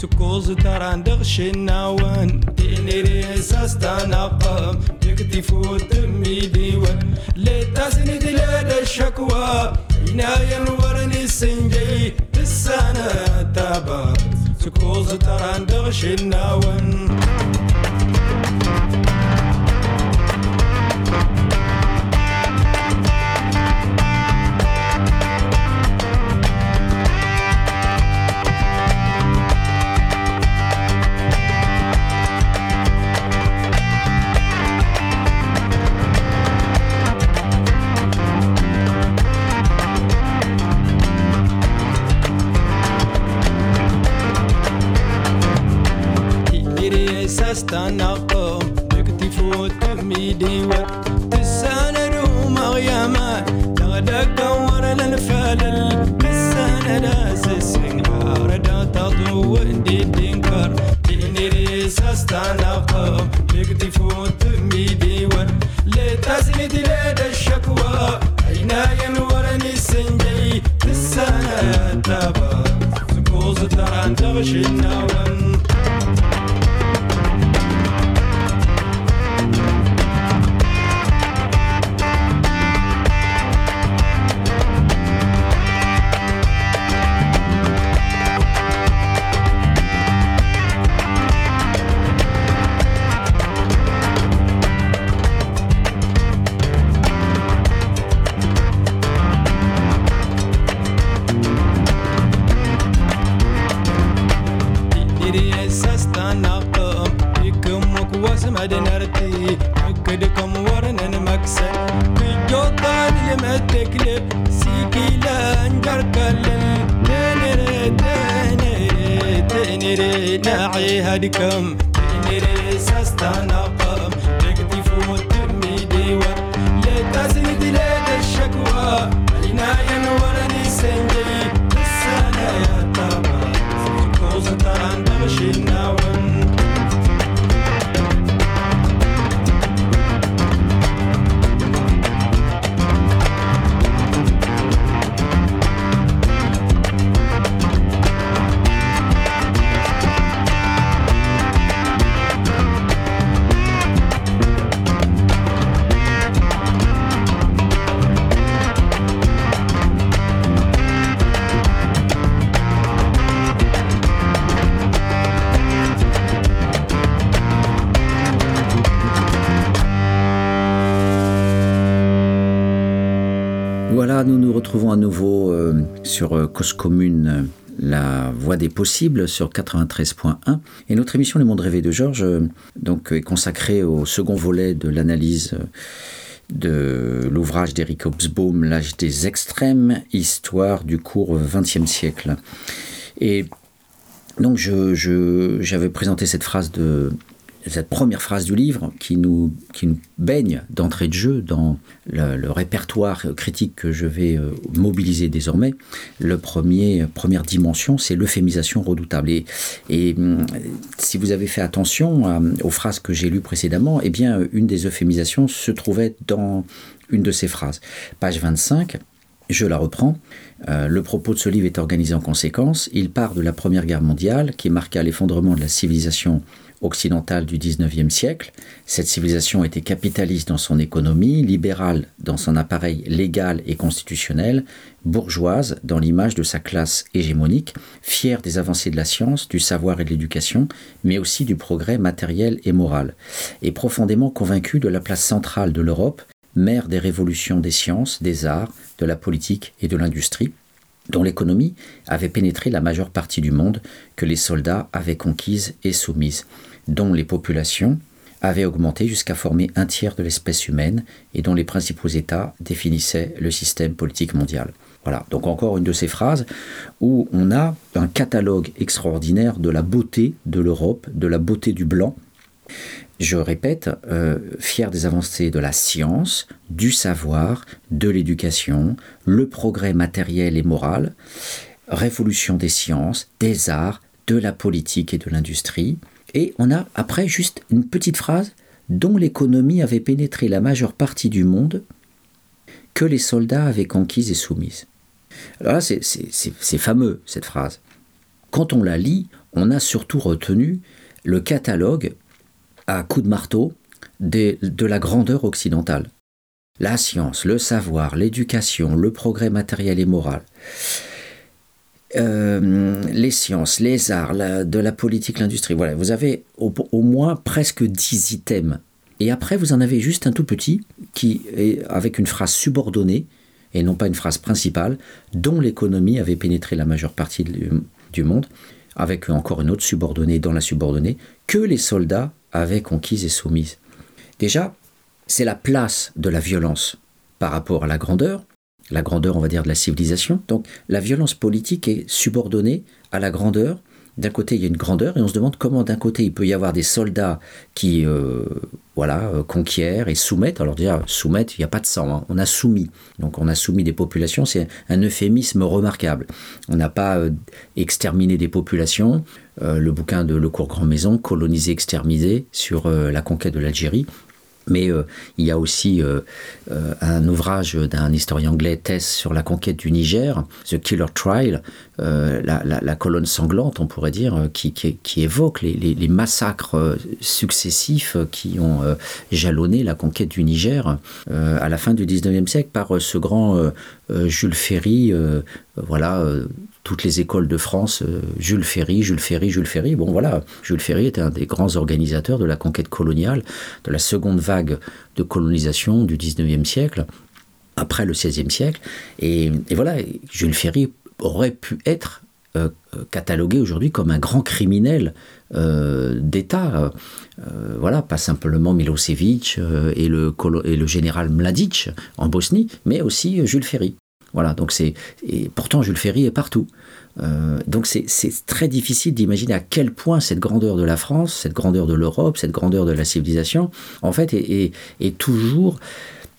سكوز تراندغ شناوان تيني ريساس تنقم تكتي فوت مي ديوان لتاسني دلال الشكوى عناية الورني السنجي السنة تابا سكوز تراندغ شناوان تغدك ور للفلل تساند à nouveau euh, sur euh, Cause Commune, euh, la voie des possibles, sur 93.1. Et notre émission Les Mondes Rêvés de Georges donc, est consacrée au second volet de l'analyse de l'ouvrage d'Eric Hobsbawm, L'âge des extrêmes, histoire du court XXe siècle. Et donc j'avais présenté cette phrase de cette première phrase du livre qui nous, qui nous baigne d'entrée de jeu dans le, répertoire critique que je vais euh, mobiliser désormais. Le premier, première dimension, c'est l'euphémisation redoutable. Et, hum, si vous avez fait attention à- aux phrases que j'ai lues précédemment, eh bien, une des euphémisations se trouvait dans une de ces phrases. Page 25. Je la reprends. Euh, le propos de ce livre est organisé en conséquence. Il part de la Première Guerre mondiale, qui marqua l'effondrement de la civilisation occidentale du XIXe siècle. Cette civilisation était capitaliste dans son économie, libérale dans son appareil légal et constitutionnel, bourgeoise dans l'image de sa classe hégémonique, fière des avancées de la science, du savoir et de l'éducation, mais aussi du progrès matériel et moral, et profondément convaincue de la place centrale de l'Europe mère des révolutions des sciences, des arts, de la politique et de l'industrie, dont l'économie avait pénétré la majeure partie du monde que les soldats avaient conquise et soumise, dont les populations avaient augmenté jusqu'à former un tiers de l'espèce humaine et dont les principaux États définissaient le système politique mondial. Voilà, donc encore une de ces phrases où on a un catalogue extraordinaire de la beauté de l'Europe, de la beauté du blanc, je répète, euh, fier des avancées de la science, du savoir, de l'éducation, le progrès matériel et moral, révolution des sciences, des arts, de la politique et de l'industrie. Et on a après juste une petite phrase dont l'économie avait pénétré la majeure partie du monde que les soldats avaient conquise et soumise. Alors là, c'est- fameux, cette phrase. Quand on la lit, on a surtout retenu le catalogue à coups de marteau de la grandeur occidentale. La science, le savoir, l'éducation, le progrès matériel et moral, euh, les sciences, les arts, de la politique, l'industrie. Voilà, vous avez au, au moins presque 10 items. Et après, vous en avez juste un tout petit qui est avec une phrase subordonnée et non pas une phrase principale, dont l'économie avait pénétré la majeure partie du, du monde, avec encore une autre subordonnée dans la subordonnée, que les soldats avaient conquise et soumise. Déjà, c'est la place de la violence par rapport à la grandeur, la grandeur, on va dire, de la civilisation. Donc, la violence politique est subordonnée à la grandeur. D'un côté, il y a une grandeur, et on se demande comment, d'un côté, il peut y avoir des soldats qui, euh, voilà, euh, conquièrent et soumettent. Alors déjà, soumettre, il n'y a pas de sang. hein. On a soumis. Donc, on a soumis des populations. C'est un euphémisme remarquable. On n'a pas euh, exterminé des populations. Le bouquin de Le Cours Grand Maison, Coloniser, exterminer, sur la conquête de l'Algérie. Mais euh, il y a aussi euh, euh, un ouvrage d'un historien anglais, Tess, sur la conquête du Niger, The Killer Trial, la, colonne sanglante, on pourrait dire, qui, évoque les, les- massacres successifs qui ont jalonné la conquête du Niger à la fin du 19e siècle par ce grand Jules Ferry, voilà. Toutes les écoles de France, euh, Jules Ferry, Jules Ferry, Jules Ferry. Bon voilà, Jules Ferry était un des grands organisateurs de la conquête coloniale, de la seconde vague de colonisation du 19e siècle, après le 16e siècle. Et, voilà, Jules Ferry aurait pu être euh, catalogué aujourd'hui comme un grand criminel euh, d'État. Voilà, pas simplement Milosevic et le général Mladic en Bosnie, mais aussi Jules Ferry. Voilà, donc c'est. Et pourtant, Jules Ferry est partout. donc c'est très difficile d'imaginer à quel point cette grandeur de la France, cette grandeur de l'Europe, cette grandeur de la civilisation, en fait, est, est toujours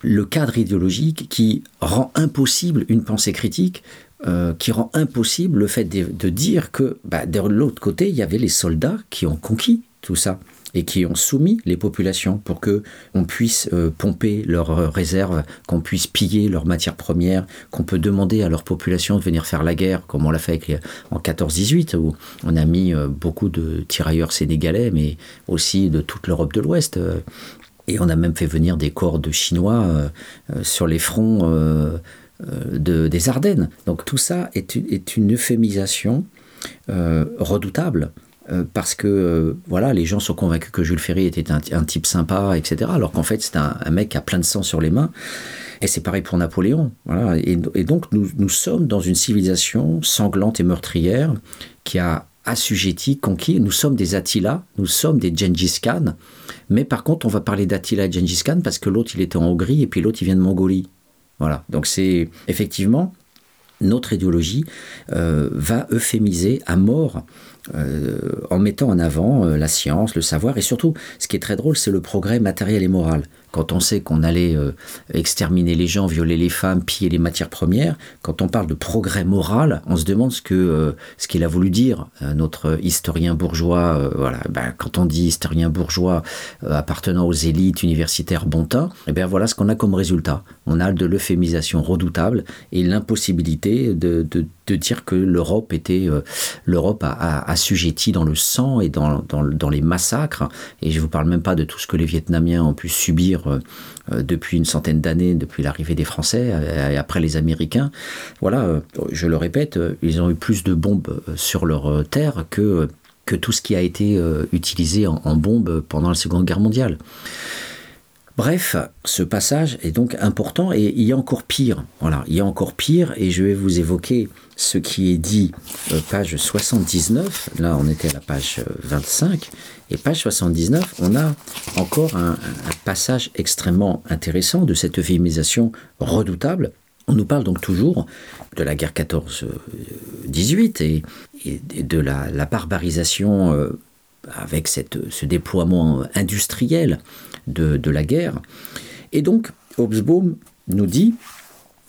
le cadre idéologique qui rend impossible une pensée critique, euh, qui rend impossible le fait de, dire que bah, de l'autre côté, il y avait les soldats qui ont conquis tout ça et qui ont soumis les populations pour que on puisse euh, pomper leurs réserves, qu'on puisse piller leurs matières premières, qu'on peut demander à leur population de venir faire la guerre, comme on l'a fait en 14-18, où on a mis euh, beaucoup de tirailleurs sénégalais, mais aussi de toute l'Europe de l'Ouest. et on a même fait venir des corps de Chinois sur les fronts euh, des Ardennes. Donc tout ça est, une euphémisation euh, redoutable euh, parce que voilà, les gens sont convaincus que Jules Ferry était un, type sympa, etc. Alors qu'en fait, c'est un, mec qui a plein de sang sur les mains. Et c'est pareil pour Napoléon. Voilà. Et, donc, nous, sommes dans une civilisation sanglante et meurtrière qui a assujetti, conquis. Nous sommes des Attila, nous sommes des Gengis Khan. Mais par contre, on va parler d'Attila et Gengis Khan parce que l'autre, il était en Hongrie et puis l'autre, il vient de Mongolie. Voilà. Donc c'est effectivement notre idéologie euh, va euphémiser à mort euh, en mettant en avant euh, la science, le savoir et surtout, ce qui est très drôle, c'est le progrès matériel et moral quand on sait qu'on allait euh, exterminer les gens, violer les femmes, piller les matières premières, quand on parle de progrès moral, on se demande ce que euh, ce qu'il a voulu dire euh, notre historien bourgeois. voilà, ben, quand on dit historien bourgeois appartenant aux élites universitaires bontin, et eh bien voilà ce qu'on a comme résultat. On a de l'euphémisation redoutable et l'impossibilité de, de, dire que l'Europe était l'Europe a, assujettie dans le sang et dans, dans, dans les massacres. Et je vous parle même pas de tout ce que les Vietnamiens ont pu subir euh, euh, depuis une centaine d'années, depuis l'arrivée des Français euh, et après les Américains. Voilà, je le répète, ils ont eu plus de bombes sur leur terre que, que tout ce qui a été utilisé en, en bombes pendant la Seconde Guerre mondiale. Bref, ce passage est donc important et il y a encore pire. Voilà, il y a encore pire et je vais vous évoquer ce qui est dit page 79. Là, on était à la page 25 et page 79, on a encore un, passage extrêmement intéressant de cette euphémisation redoutable. On nous parle donc toujours de la guerre 14-18 et, de la, barbarisation euh, avec ce déploiement industriel de, la guerre. Et donc, Hobsbawm nous dit,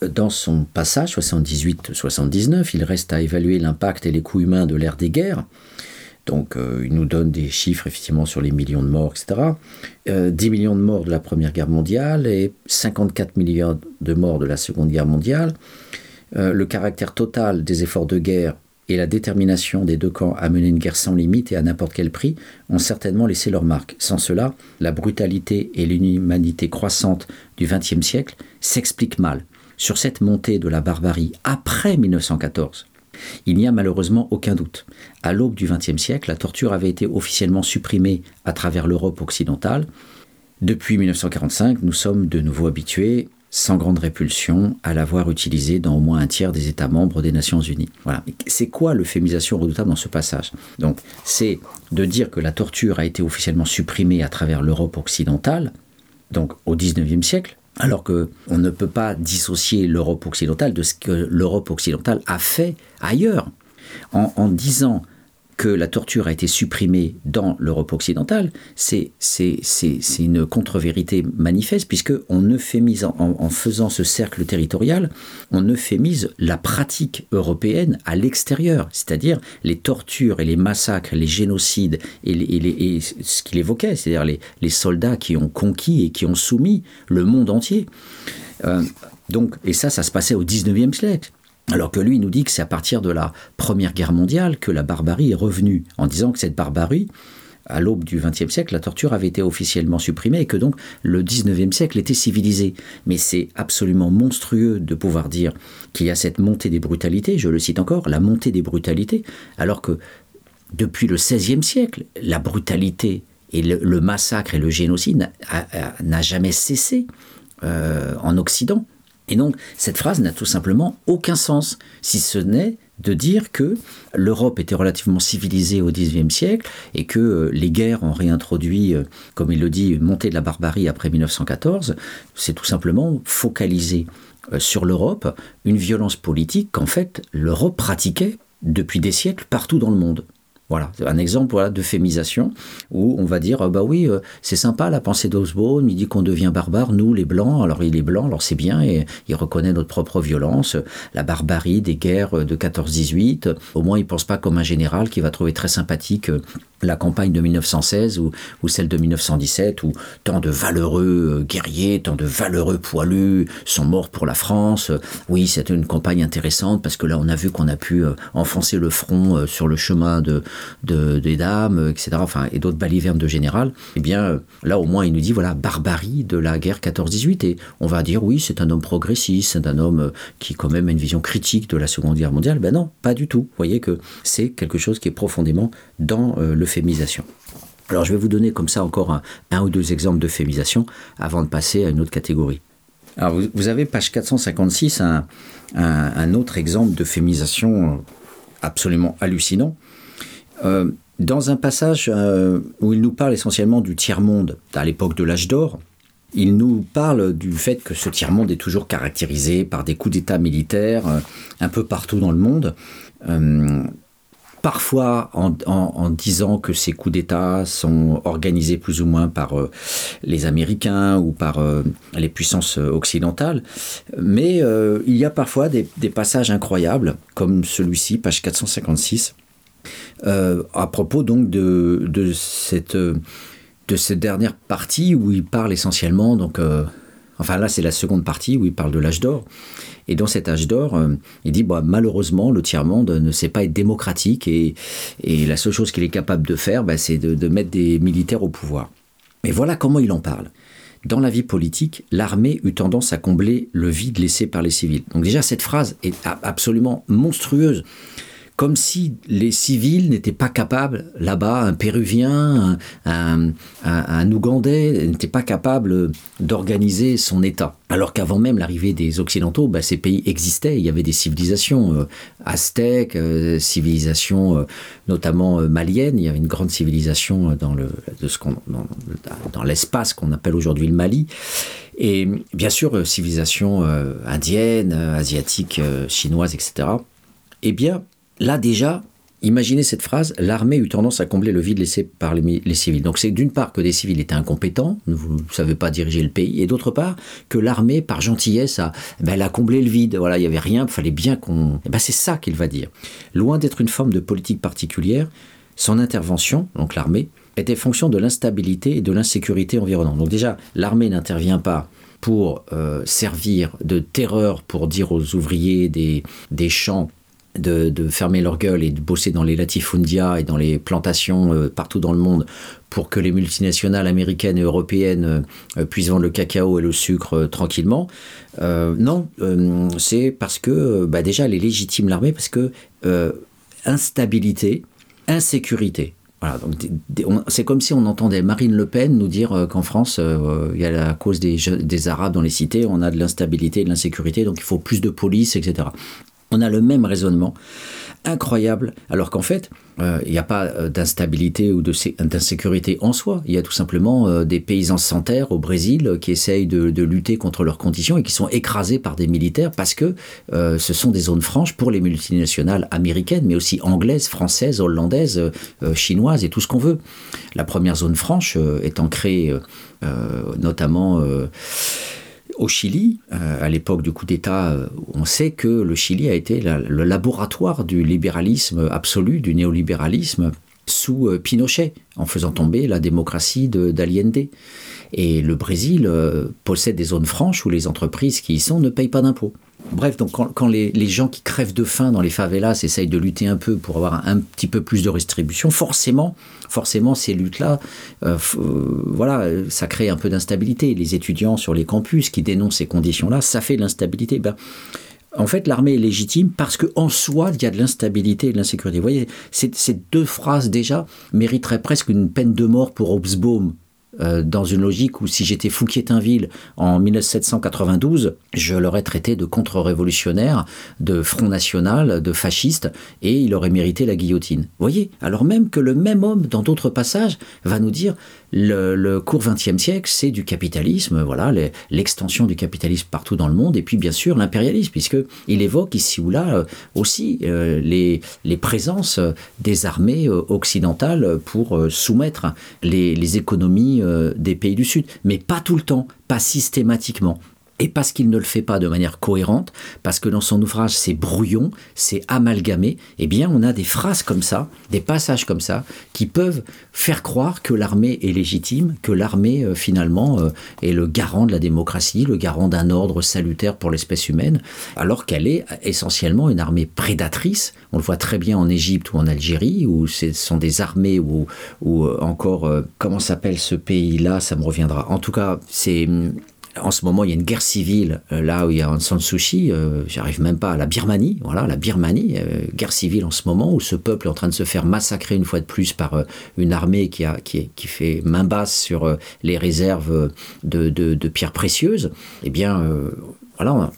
dans son passage 78-79, il reste à évaluer l'impact et les coûts humains de l'ère des guerres. Donc euh, il nous donne des chiffres effectivement sur les millions de morts, etc. 10 euh, millions de morts de la Première Guerre mondiale et 54 millions de morts de la Seconde Guerre mondiale. Euh, le caractère total des efforts de guerre et la détermination des deux camps à mener une guerre sans limite et à n'importe quel prix ont certainement laissé leur marque. Sans cela, la brutalité et l'inhumanité croissante du XXe siècle s'expliquent mal sur cette montée de la barbarie après 1914 il n'y a malheureusement aucun doute. À l'aube du XXe siècle, la torture avait été officiellement supprimée à travers l'Europe occidentale. Depuis 1945, nous sommes de nouveau habitués, sans grande répulsion, à l'avoir utilisée dans au moins un tiers des États membres des Nations Unies. Voilà. C'est quoi l'euphémisation redoutable dans ce passage? Donc, c'est de dire que la torture a été officiellement supprimée à travers l'Europe occidentale, donc au XIXe siècle, alors que on ne peut pas dissocier l'Europe occidentale de ce que l'Europe occidentale a fait ailleurs. En, disant que la torture a été supprimée dans l'Europe occidentale, c'est une contre-vérité manifeste, puisque on euphémise, en, en, faisant ce cercle territorial, on euphémise la pratique européenne à l'extérieur, c'est-à-dire les tortures et les massacres, les génocides et, ce qu'il évoquait, c'est-à-dire les, soldats qui ont conquis et qui ont soumis le monde entier. Euh, donc, et ça, ça se passait au 19e siècle. Alors que lui nous dit que c'est à partir de la Première Guerre mondiale que la barbarie est revenue, en disant que cette barbarie, à l'aube du XXe siècle, la torture avait été officiellement supprimée et que donc le XIXe siècle était civilisé. Mais c'est absolument monstrueux de pouvoir dire qu'il y a cette montée des brutalités, je le cite encore, la montée des brutalités, alors que depuis le XVIe siècle, la brutalité et le, massacre et le génocide n'a jamais cessé euh, en Occident. Et donc, cette phrase n'a tout simplement aucun sens, si ce n'est de dire que l'Europe était relativement civilisée au XIXe siècle et que euh, les guerres ont réintroduit, euh, comme il le dit, une montée de la barbarie après 1914. C'est tout simplement focaliser euh, sur l'Europe une violence politique qu'en fait l'Europe pratiquait depuis des siècles partout dans le monde. Voilà, un exemple voilà, d'euphémisation où on va dire ah bah oui, euh, c'est sympa la pensée d'Osborne, il dit qu'on devient barbare, nous les blancs, alors il est blanc, alors c'est bien, et il reconnaît notre propre violence, la barbarie des guerres de 14-18. Au moins, il pense pas comme un général qui va trouver très sympathique euh, la campagne de 1916 ou, ou, celle de 1917 où tant de valeureux euh, guerriers, tant de valeureux poilus sont morts pour la France. Oui, c'était une campagne intéressante parce que là on a vu qu'on a pu enfoncer le front sur le chemin de, de, des dames, etc., enfin, et d'autres balivernes de général, eh bien, là, au moins, il nous dit, voilà, barbarie de la guerre 14-18. Et on va dire, oui, c'est un homme progressiste, c'est un homme euh, qui, quand même, a une vision critique de la Seconde Guerre mondiale. Ben non, pas du tout. Vous voyez que c'est quelque chose qui est profondément dans euh, l'euphémisation. Alors, je vais vous donner comme ça encore un, ou deux exemples d'euphémisation avant de passer à une autre catégorie. Alors, vous, avez, page 456, un, un, un autre exemple d'euphémisation absolument hallucinant. Euh, dans un passage euh, où il nous parle essentiellement du tiers-monde à l'époque de l'âge d'or, il nous parle du fait que ce tiers-monde est toujours caractérisé par des coups d'État militaires euh, un peu partout dans le monde. parfois en, disant que ces coups d'État sont organisés plus ou moins par les Américains ou par les puissances occidentales. Mais il y a parfois des passages incroyables, comme celui-ci, page 456, euh, à propos donc de, de, cette, de cette dernière partie où il parle essentiellement, donc, euh, enfin là c'est la seconde partie où il parle de l'âge d'or. Et dans cet âge d'or, euh, il dit bah, malheureusement, le tiers-monde ne sait pas être démocratique et, et la seule chose qu'il est capable de faire, bah, c'est de, mettre des militaires au pouvoir. Mais voilà comment il en parle. Dans la vie politique, l'armée eut tendance à combler le vide laissé par les civils. Donc déjà, cette phrase est absolument monstrueuse comme si les civils n'étaient pas capables, là-bas, un Péruvien, un, Ougandais n'était pas capable d'organiser son État. Alors qu'avant même l'arrivée des Occidentaux, bah, ces pays existaient, il y avait des civilisations euh, aztèques, euh, civilisations euh, notamment maliennes, il y avait une grande civilisation dans, le, de ce dans, dans l'espace qu'on appelle aujourd'hui le Mali. Et bien sûr, civilisation indienne, asiatique, chinoise, etc. Eh bien, Là déjà, imaginez cette phrase, l'armée eut tendance à combler le vide laissé par les, civils. Donc c'est d'une part que des civils étaient incompétents, ne savez pas diriger le pays, et d'autre part que l'armée, par gentillesse, a, ben, elle a comblé le vide. Voilà, il n'y avait rien, il fallait bien qu'on... Eh ben, c'est ça qu'il va dire. Loin d'être une forme de politique particulière, son intervention, donc l'armée, était fonction de l'instabilité et de l'insécurité environnante. Donc déjà, l'armée n'intervient pas pour euh, servir de terreur, pour dire aux ouvriers des champs de, fermer leur gueule et de bosser dans les latifundia et dans les plantations euh, partout dans le monde pour que les multinationales américaines et européennes euh, puissent vendre le cacao et le sucre euh, tranquillement. non, c'est parce que bah déjà elle est légitime l'armée parce que instabilité, insécurité. Voilà, donc c'est comme si on entendait Marine Le Pen nous dire qu'en France, il y a à cause des, des Arabes dans les cités, on a de l'instabilité de l'insécurité, donc il faut plus de police, etc on a le même raisonnement incroyable, alors qu'en fait, euh, il n'y a pas euh, d'instabilité ou d'insécurité en soi. Il y a tout simplement euh, des paysans sans terre au Brésil qui essayent de, lutter contre leurs conditions et qui sont écrasés par des militaires parce que ce sont des zones franches pour les multinationales américaines, mais aussi anglaises, françaises, hollandaises, chinoises et tout ce qu'on veut. La première zone franche étant créée notamment au Chili, euh, à l'époque du coup d'État, euh, on sait que le Chili a été le laboratoire du libéralisme absolu, du néolibéralisme sous euh, Pinochet, en faisant tomber la démocratie d'Allende. Et le Brésil possède des zones franches où les entreprises qui y sont ne payent pas d'impôts. Bref, donc quand, les, gens qui crèvent de faim dans les favelas essayent de lutter un peu pour avoir un, petit peu plus de distribution, forcément, forcément ces luttes-là, euh, euh, voilà, ça crée un peu d'instabilité. Les étudiants sur les campus qui dénoncent ces conditions-là, ça fait l'instabilité. Ben, en fait, l'armée est légitime parce qu'en soi, il y a de l'instabilité et de l'insécurité. Vous voyez, ces, deux phrases déjà mériteraient presque une peine de mort pour Hobsbawm euh, dans une logique où si j'étais Fouquier-Tinville en 1792, je l'aurais traité de contre-révolutionnaire, de Front National, de fasciste, et il aurait mérité la guillotine. Voyez Alors même que le même homme, dans d'autres passages, va nous dire le, le court XXe siècle, c'est du capitalisme, voilà, l'extension du capitalisme partout dans le monde, et puis bien sûr l'impérialisme, puisqu'il évoque ici ou là euh, aussi euh, les, les, présences des armées euh, occidentales pour soumettre les, les économies des pays du Sud, mais pas tout le temps, pas systématiquement. Et parce qu'il ne le fait pas de manière cohérente, parce que dans son ouvrage c'est brouillon, c'est amalgamé, eh bien on a des phrases comme ça, des passages comme ça, qui peuvent faire croire que l'armée est légitime, que l'armée euh, finalement euh, est le garant de la démocratie, le garant d'un ordre salutaire pour l'espèce humaine, alors qu'elle est essentiellement une armée prédatrice. On le voit très bien en Égypte ou en Algérie, où ce sont des armées ou, euh, encore, comment s'appelle ce pays-là, ça me reviendra. En tout cas, c'est en ce moment, il y a une guerre civile euh, là où il y a un San Suu Kyi, euh, j'arrive même pas à la Birmanie, voilà, la Birmanie, euh, guerre civile en ce moment où ce peuple est en train de se faire massacrer une fois de plus par une armée qui, a, qui, fait main basse sur les réserves de, de, pierres précieuses. Eh bien, voilà,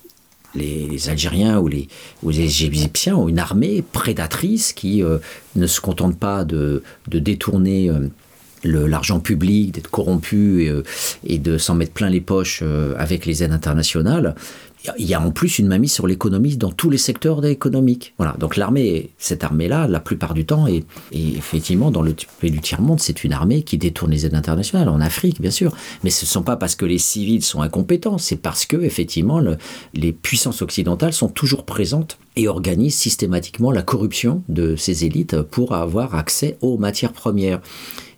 les, Algériens ou les, ou les, Égyptiens ont une armée prédatrice qui ne se contente pas de, de détourner l'argent public, d'être corrompu euh, et, de s'en mettre plein les poches euh, avec les aides internationales, il y a en plus une mamie sur l'économie dans tous les secteurs économiques. Voilà. Donc l'armée, cette armée-là, la plupart du temps, et, effectivement, dans le pays du tiers-monde, c'est une armée qui détourne les aides internationales, en Afrique, bien sûr. Mais ce ne sont pas parce que les civils sont incompétents, c'est parce que, effectivement, les puissances occidentales sont toujours présentes et organisent systématiquement la corruption de ces élites pour avoir accès aux matières premières.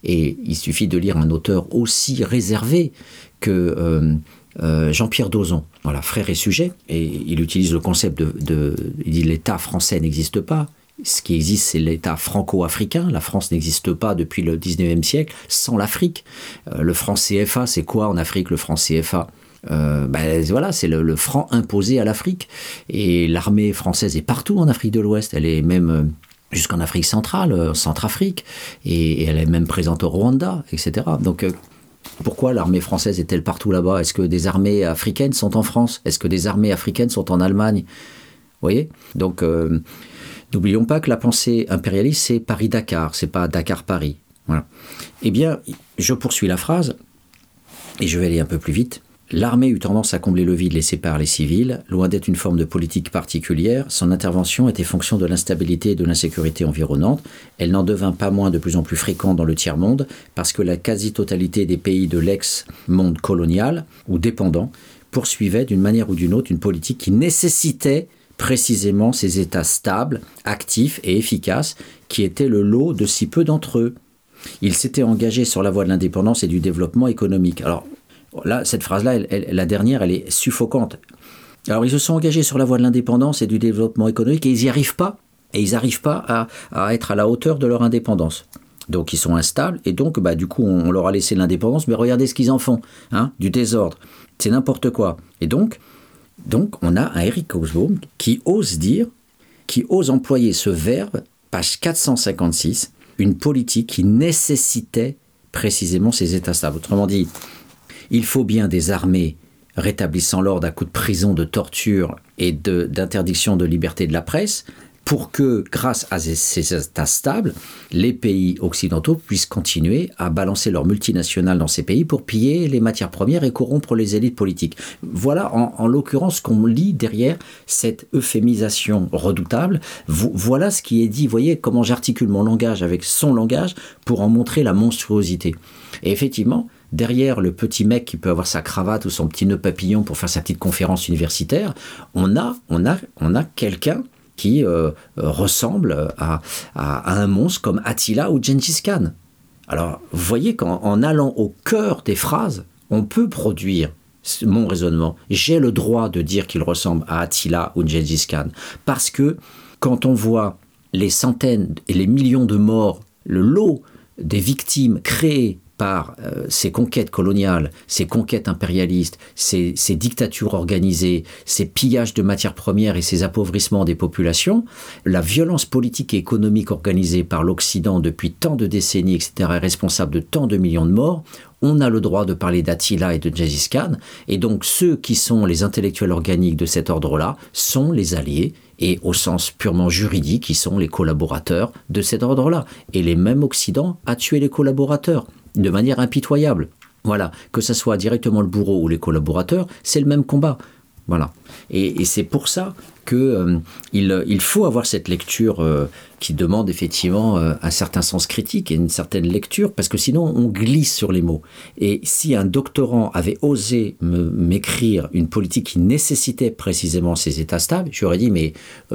Et il suffit de lire un auteur aussi réservé que euh, euh, Jean-Pierre Dozon, voilà, frère et sujet, et il utilise le concept de, il dit l'État français n'existe pas. Ce qui existe, c'est l'État franco-africain. La France n'existe pas depuis le 19e siècle sans l'Afrique. Euh, le franc CFA, c'est quoi en Afrique le franc CFA ben voilà, c'est le, franc imposé à l'Afrique. Et l'armée française est partout en Afrique de l'Ouest. Elle est même jusqu'en Afrique centrale, en euh, Centrafrique, et, elle est même présente au Rwanda, etc. Donc euh, pourquoi l'armée française est-elle partout là-bas? Est-ce que des armées africaines sont en France? Est-ce que des armées africaines sont en Allemagne? Vous voyez? Donc euh, n'oublions pas que la pensée impérialiste, c'est Paris-Dakar, c'est pas Dakar-Paris. Voilà. Eh bien, je poursuis la phrase, et je vais aller un peu plus vite. L'armée eut tendance à combler le vide laissé par les civils. Loin d'être une forme de politique particulière, son intervention était fonction de l'instabilité et de l'insécurité environnante. Elle n'en devint pas moins de plus en plus fréquente dans le tiers-monde parce que la quasi-totalité des pays de l'ex-monde colonial ou dépendant poursuivaient d'une manière ou d'une autre une politique qui nécessitait précisément ces États stables, actifs et efficaces qui étaient le lot de si peu d'entre eux. Ils s'étaient engagés sur la voie de l'indépendance et du développement économique. Alors, Là, cette phrase-là, la dernière, elle est suffocante. Alors, ils se sont engagés sur la voie de l'indépendance et du développement économique et ils n'y arrivent pas. Et ils n'arrivent pas à, être à la hauteur de leur indépendance. Donc, ils sont instables et donc, bah, du coup, on, leur a laissé l'indépendance, mais regardez ce qu'ils en font, hein, du désordre. C'est n'importe quoi. Et donc, donc, on a un Eric Hobsbawm qui ose dire, qui ose employer ce verbe, page 456, une politique qui nécessitait précisément ces états stables. Autrement dit, il faut bien des armées rétablissant l'ordre à coups de prison, de torture et d'interdiction de, liberté de la presse, pour que, grâce à ces états stables, les pays occidentaux puissent continuer à balancer leurs multinationales dans ces pays pour piller les matières premières et corrompre les élites politiques. Voilà en, l'occurrence qu'on lit derrière cette euphémisation redoutable. voilà ce qui est dit. Voyez comment j'articule mon langage avec son langage pour en montrer la monstruosité. Et effectivement, derrière le petit mec qui peut avoir sa cravate ou son petit nœud papillon pour faire sa petite conférence universitaire, on a, on a, on a quelqu'un qui euh, ressemble à, un monstre comme Attila ou Gengis Khan. Alors, vous voyez qu'en allant au cœur des phrases, on peut produire mon raisonnement. J'ai le droit de dire qu'il ressemble à Attila ou Gengis Khan. Parce que quand on voit les centaines et les millions de morts, le lot des victimes créées par euh, ces conquêtes coloniales, ces conquêtes impérialistes, ces, dictatures organisées, ces pillages de matières premières et ces appauvrissements des populations, la violence politique et économique organisée par l'Occident depuis tant de décennies, etc., est responsable de tant de millions de morts, on a le droit de parler d'Attila et de Gengis Khan, et donc ceux qui sont les intellectuels organiques de cet ordre-là sont les alliés, et au sens purement juridique, qui sont les collaborateurs de cet ordre-là. Et les mêmes Occident a tué les collaborateurs de manière impitoyable. Voilà, que ce soit directement le bourreau ou les collaborateurs, c'est le même combat. Voilà. Et, et c'est pour ça qu'il euh, il faut avoir cette lecture euh, qui demande effectivement euh, un certain sens critique et une certaine lecture, parce que sinon on glisse sur les mots. Et si un doctorant avait osé m'écrire une politique qui nécessitait précisément ces états stables, j'aurais dit, mais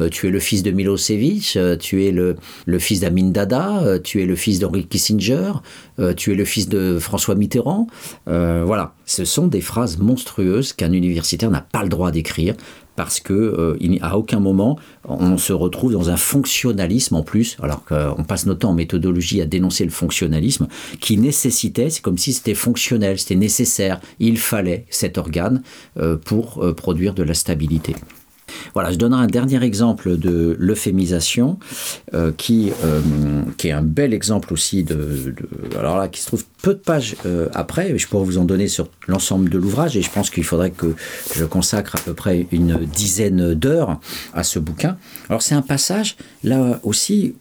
tu es le fils de Milosevic, tu es le, le fils d'Amin Dada, tu es le fils d'Henri Kissinger, tu es le fils de François Mitterrand. Voilà, ce sont des phrases monstrueuses qu'un universitaire n'a pas le droit d'écrire parce que euh, à aucun moment on se retrouve dans un fonctionnalisme en plus, alors qu'on passe notre temps en méthodologie à dénoncer le fonctionnalisme, qui nécessitait, c'est comme si c'était fonctionnel, c'était nécessaire, il fallait cet organe euh, pour euh, produire de la stabilité. Voilà, je donnerai un dernier exemple de l'euphémisation euh, qui, euh, qui est un bel exemple aussi de, alors là qui se trouve peu de pages euh, après, je pourrais vous en donner sur l'ensemble de l'ouvrage et je pense qu'il faudrait que je consacre à peu près une dizaine d'heures à ce bouquin. Alors c'est un passage là aussi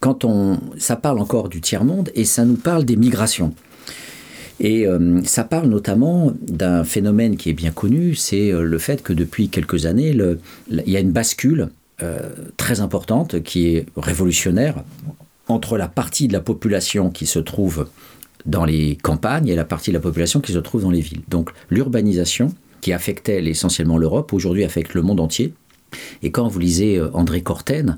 quand on ça parle encore du tiers monde et ça nous parle des migrations. Et euh, ça parle notamment d'un phénomène qui est bien connu, c'est euh, le fait que depuis quelques années, il y a une bascule euh, très importante qui est révolutionnaire entre la partie de la population qui se trouve dans les campagnes et la partie de la population qui se trouve dans les villes. Donc l'urbanisation qui affectait essentiellement l'Europe, aujourd'hui affecte le monde entier. Et quand vous lisez euh, André Corten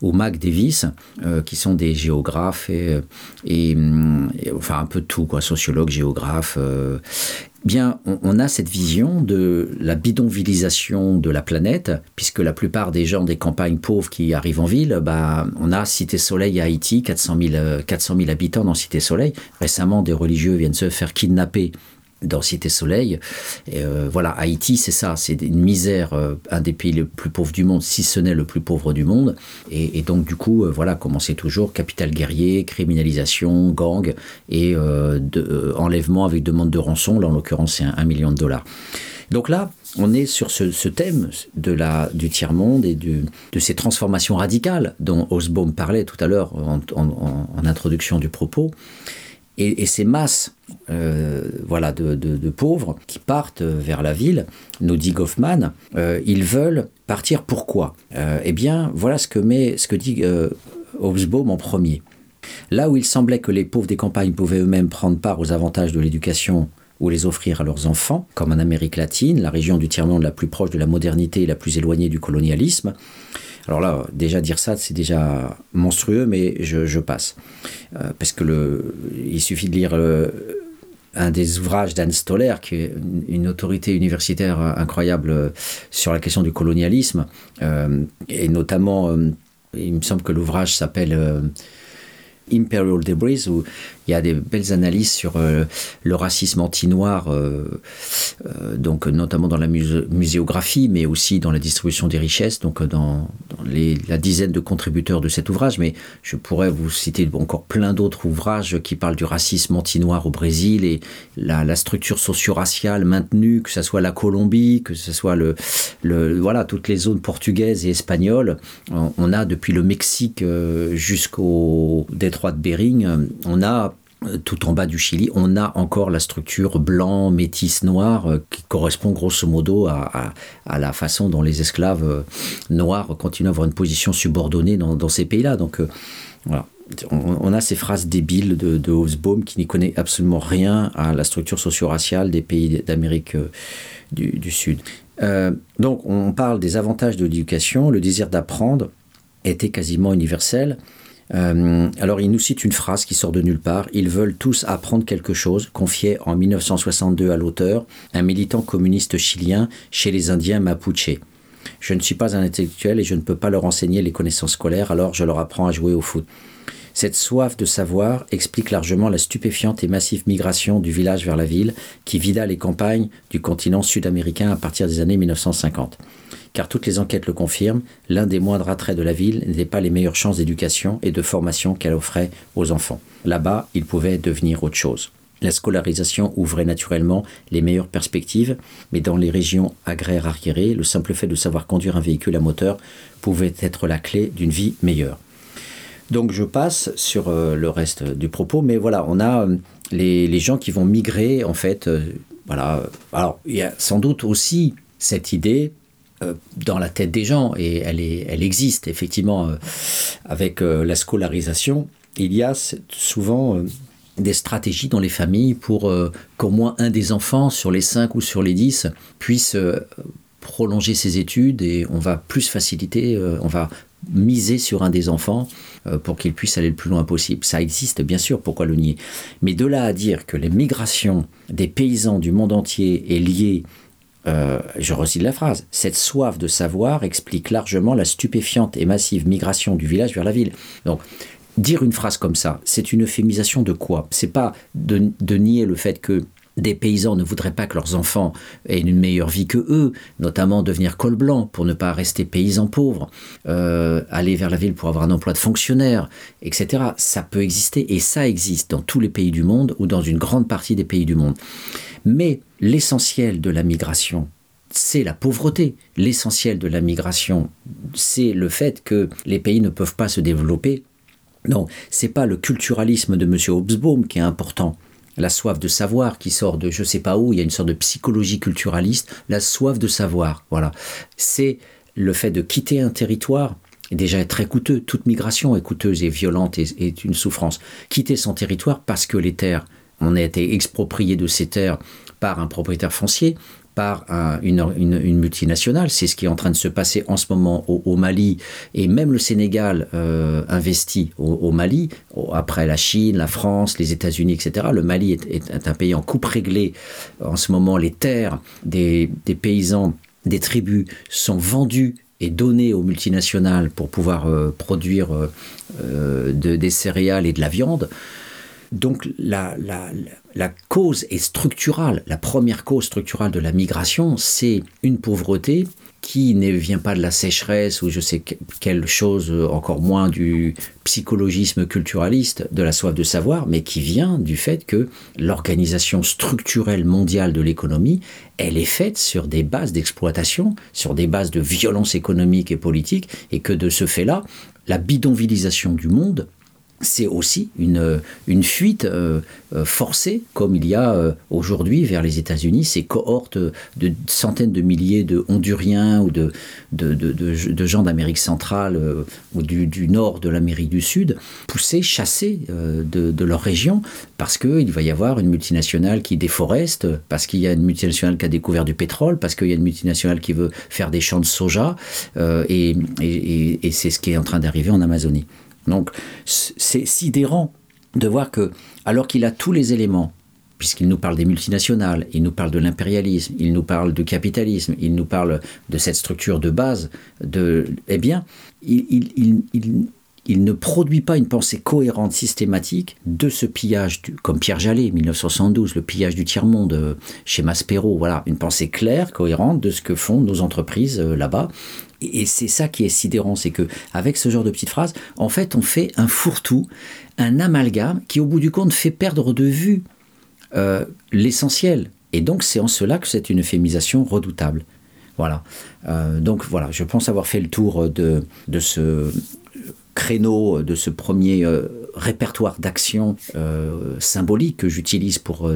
ou Mac Davis, euh, qui sont des géographes et, et, et enfin un peu tout, quoi, sociologues, géographes, euh, bien on, a cette vision de la bidonvillisation de la planète, puisque la plupart des gens des campagnes pauvres qui arrivent en ville, bah, on a Cité Soleil à Haïti, 400 000, 400 000 habitants dans Cité Soleil. Récemment, des religieux viennent se faire kidnapper dans Soleil. Euh, voilà, Haïti, c'est ça, c'est une misère, euh, un des pays les plus pauvres du monde, si ce n'est le plus pauvre du monde. Et, donc, du coup, euh, voilà, comme on toujours, capital guerrier, criminalisation, gang et de, enlèvement avec demande de rançon. Là, en l'occurrence, c'est un, million de dollars. Donc là, on est sur ce, thème de la, du tiers-monde et de ces transformations radicales dont Osbaum parlait tout à l'heure en introduction du propos. Et, ces masses euh, voilà, de, de, pauvres qui partent vers la ville, nous dit Goffman, euh, ils veulent partir pourquoi? Euh, Eh bien, voilà ce que, met, ce que dit euh, Hobsbawm en premier. Là où il semblait que les pauvres des campagnes pouvaient eux-mêmes prendre part aux avantages de l'éducation ou les offrir à leurs enfants, comme en Amérique latine, la région du tiers-monde la plus proche de la modernité et la plus éloignée du colonialisme, Alors là, déjà dire ça, c'est déjà monstrueux, mais je, passe. Euh, parce que il suffit de lire euh, un des ouvrages d'Anne Stoller, qui est une, autorité universitaire incroyable euh, sur la question du colonialisme, et notamment, il me semble que l'ouvrage s'appelle Imperial Debris, il y a des belles analyses sur euh, le racisme anti-noir, euh, euh, donc notamment dans la musé muséographie, mais aussi dans la distribution des richesses, donc dans, les, la dizaine de contributeurs de cet ouvrage. Mais je pourrais vous citer encore plein d'autres ouvrages qui parlent du racisme anti-noir au Brésil et la, structure socio-raciale maintenue, que ce soit la Colombie, que ce soit le, le, voilà, toutes les zones portugaises et espagnoles. On, a depuis le Mexique jusqu'au détroit de Bering, on a tout en bas du Chili, on a encore la structure blanc, métis, noir, euh, qui correspond grosso modo à, à, la façon dont les esclaves euh, noirs continuent à avoir une position subordonnée dans, ces pays-là. Donc euh, voilà. On, a ces phrases débiles de, de Hobsbawm qui n'y connaît absolument rien à la structure socio-raciale des pays d'Amérique euh, du, Sud. Euh, donc on parle des avantages de l'éducation, le désir d'apprendre était quasiment universel. Euh, alors il nous cite une phrase qui sort de nulle part. Ils veulent tous apprendre quelque chose, confiait en 1962 à l'auteur, un militant communiste chilien chez les Indiens Mapuche. Je ne suis pas un intellectuel et je ne peux pas leur enseigner les connaissances scolaires, alors je leur apprends à jouer au foot. Cette soif de savoir explique largement la stupéfiante et massive migration du village vers la ville qui vida les campagnes du continent sud-américain à partir des années 1950. Car toutes les enquêtes le confirment, l'un des moindres attraits de la ville n'était pas les meilleures chances d'éducation et de formation qu'elle offrait aux enfants. Là-bas, ils pouvaient devenir autre chose. La scolarisation ouvrait naturellement les meilleures perspectives, mais dans les régions agraires arriérées, le simple fait de savoir conduire un véhicule à moteur pouvait être la clé d'une vie meilleure. Donc je passe sur euh, le reste du propos, mais voilà, on a euh, les, les gens qui vont migrer, en fait, euh, voilà. Alors, il y a sans doute aussi cette idée dans la tête des gens, et elle, est, elle existe effectivement euh, avec euh, la scolarisation, il y a souvent euh, des stratégies dans les familles pour euh, qu'au moins un des enfants sur les 5 ou sur les 10 puisse euh, prolonger ses études et on va plus faciliter, euh, on va miser sur un des enfants euh, pour qu'il puisse aller le plus loin possible. Ça existe bien sûr, pourquoi le nier? Mais de là à dire que les migrations des paysans du monde entier est liée euh, je recite la phrase. Cette soif de savoir explique largement la stupéfiante et massive migration du village vers la ville. Donc, dire une phrase comme ça, c'est une euphémisation de quoi? C'est pas de, nier le fait que des paysans ne voudraient pas que leurs enfants aient une meilleure vie que eux, notamment devenir col blanc pour ne pas rester paysans pauvres, euh, aller vers la ville pour avoir un emploi de fonctionnaire, etc. Ça peut exister et ça existe dans tous les pays du monde ou dans une grande partie des pays du monde. Mais l'essentiel de la migration, c'est la pauvreté. L'essentiel de la migration, c'est le fait que les pays ne peuvent pas se développer. Non, c'est pas le culturalisme de M. Hobsbawm qui est important. La soif de savoir qui sort de je sais pas où, il y a une sorte de psychologie culturaliste, la soif de savoir, voilà. C'est le fait de quitter un territoire est déjà très coûteux. Toute migration est coûteuse et violente et est une souffrance. Quitter son territoire parce que les terres, on a été exproprié de ces terres par un propriétaire foncier, par un- une, multinationale. C'est ce qui est en train de se passer en ce moment au, Mali. Et même le Sénégal euh, investit au, Mali, après la Chine, la France, les États-Unis, etc. Le Mali est, un pays en coupe réglée. En ce moment, les terres des, paysans, des tribus sont vendues et données aux multinationales pour pouvoir euh, produire euh, de- des céréales et de la viande. Donc la, cause est structurale. La première cause structurale de la migration, c'est une pauvreté qui ne vient pas de la sécheresse ou je sais que- quelle chose, encore moins du psychologisme culturaliste, de la soif de savoir, mais qui vient du fait que l'organisation structurelle mondiale de l'économie, elle est faite sur des bases d'exploitation, sur des bases de violence économique et politique, et que de ce fait-là, la bidonvillisation du monde, c'est aussi une, une fuite euh, euh, forcée, comme il y a euh, aujourd'hui vers les États-Unis, ces cohortes de centaines de milliers de Honduriens ou de, de, de, de- gens d'Amérique centrale euh, ou du, du nord de l'Amérique du Sud, poussés, chassés euh, de, leur région, parce qu'il va y avoir une multinationale qui déforeste, parce qu'il y a une multinationale qui a découvert du pétrole, parce qu'il y a une multinationale qui veut faire des champs de soja, euh, et- et- et c'est ce qui est en train d'arriver en Amazonie. Donc c'est sidérant de voir que, alors qu'il a tous les éléments, puisqu'il nous parle des multinationales, il nous parle de l'impérialisme, il nous parle du capitalisme, il nous parle de cette structure de base, de, eh bien, il, ne produit pas une pensée cohérente, systématique de ce pillage, du- comme Pierre Jallet, 1972, le pillage du tiers-monde euh, chez Maspero. Voilà, une pensée claire, cohérente de ce que font nos entreprises euh, là-bas. Et c'est ça qui est sidérant, c'est que avec ce genre de petites phrases, en fait, on fait un fourre-tout, un amalgame qui, au bout du compte, fait perdre de vue euh, l'essentiel. Et donc, c'est en cela que c'est une euphémisation redoutable. Voilà. Euh, donc, voilà, je pense avoir fait le tour de, ce créneau, de ce premier euh, répertoire d'actions euh, symboliques que j'utilise pour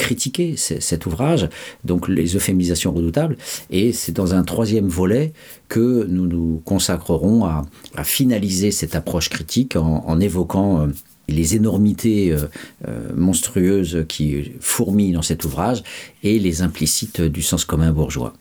critiquer cet ouvrage, donc les euphémisations redoutables, et c'est dans un troisième volet que nous nous consacrerons à, finaliser cette approche critique en, en évoquant euh, les énormités euh, euh, monstrueuses qui fourmillent dans cet ouvrage et les implicites du sens commun bourgeois.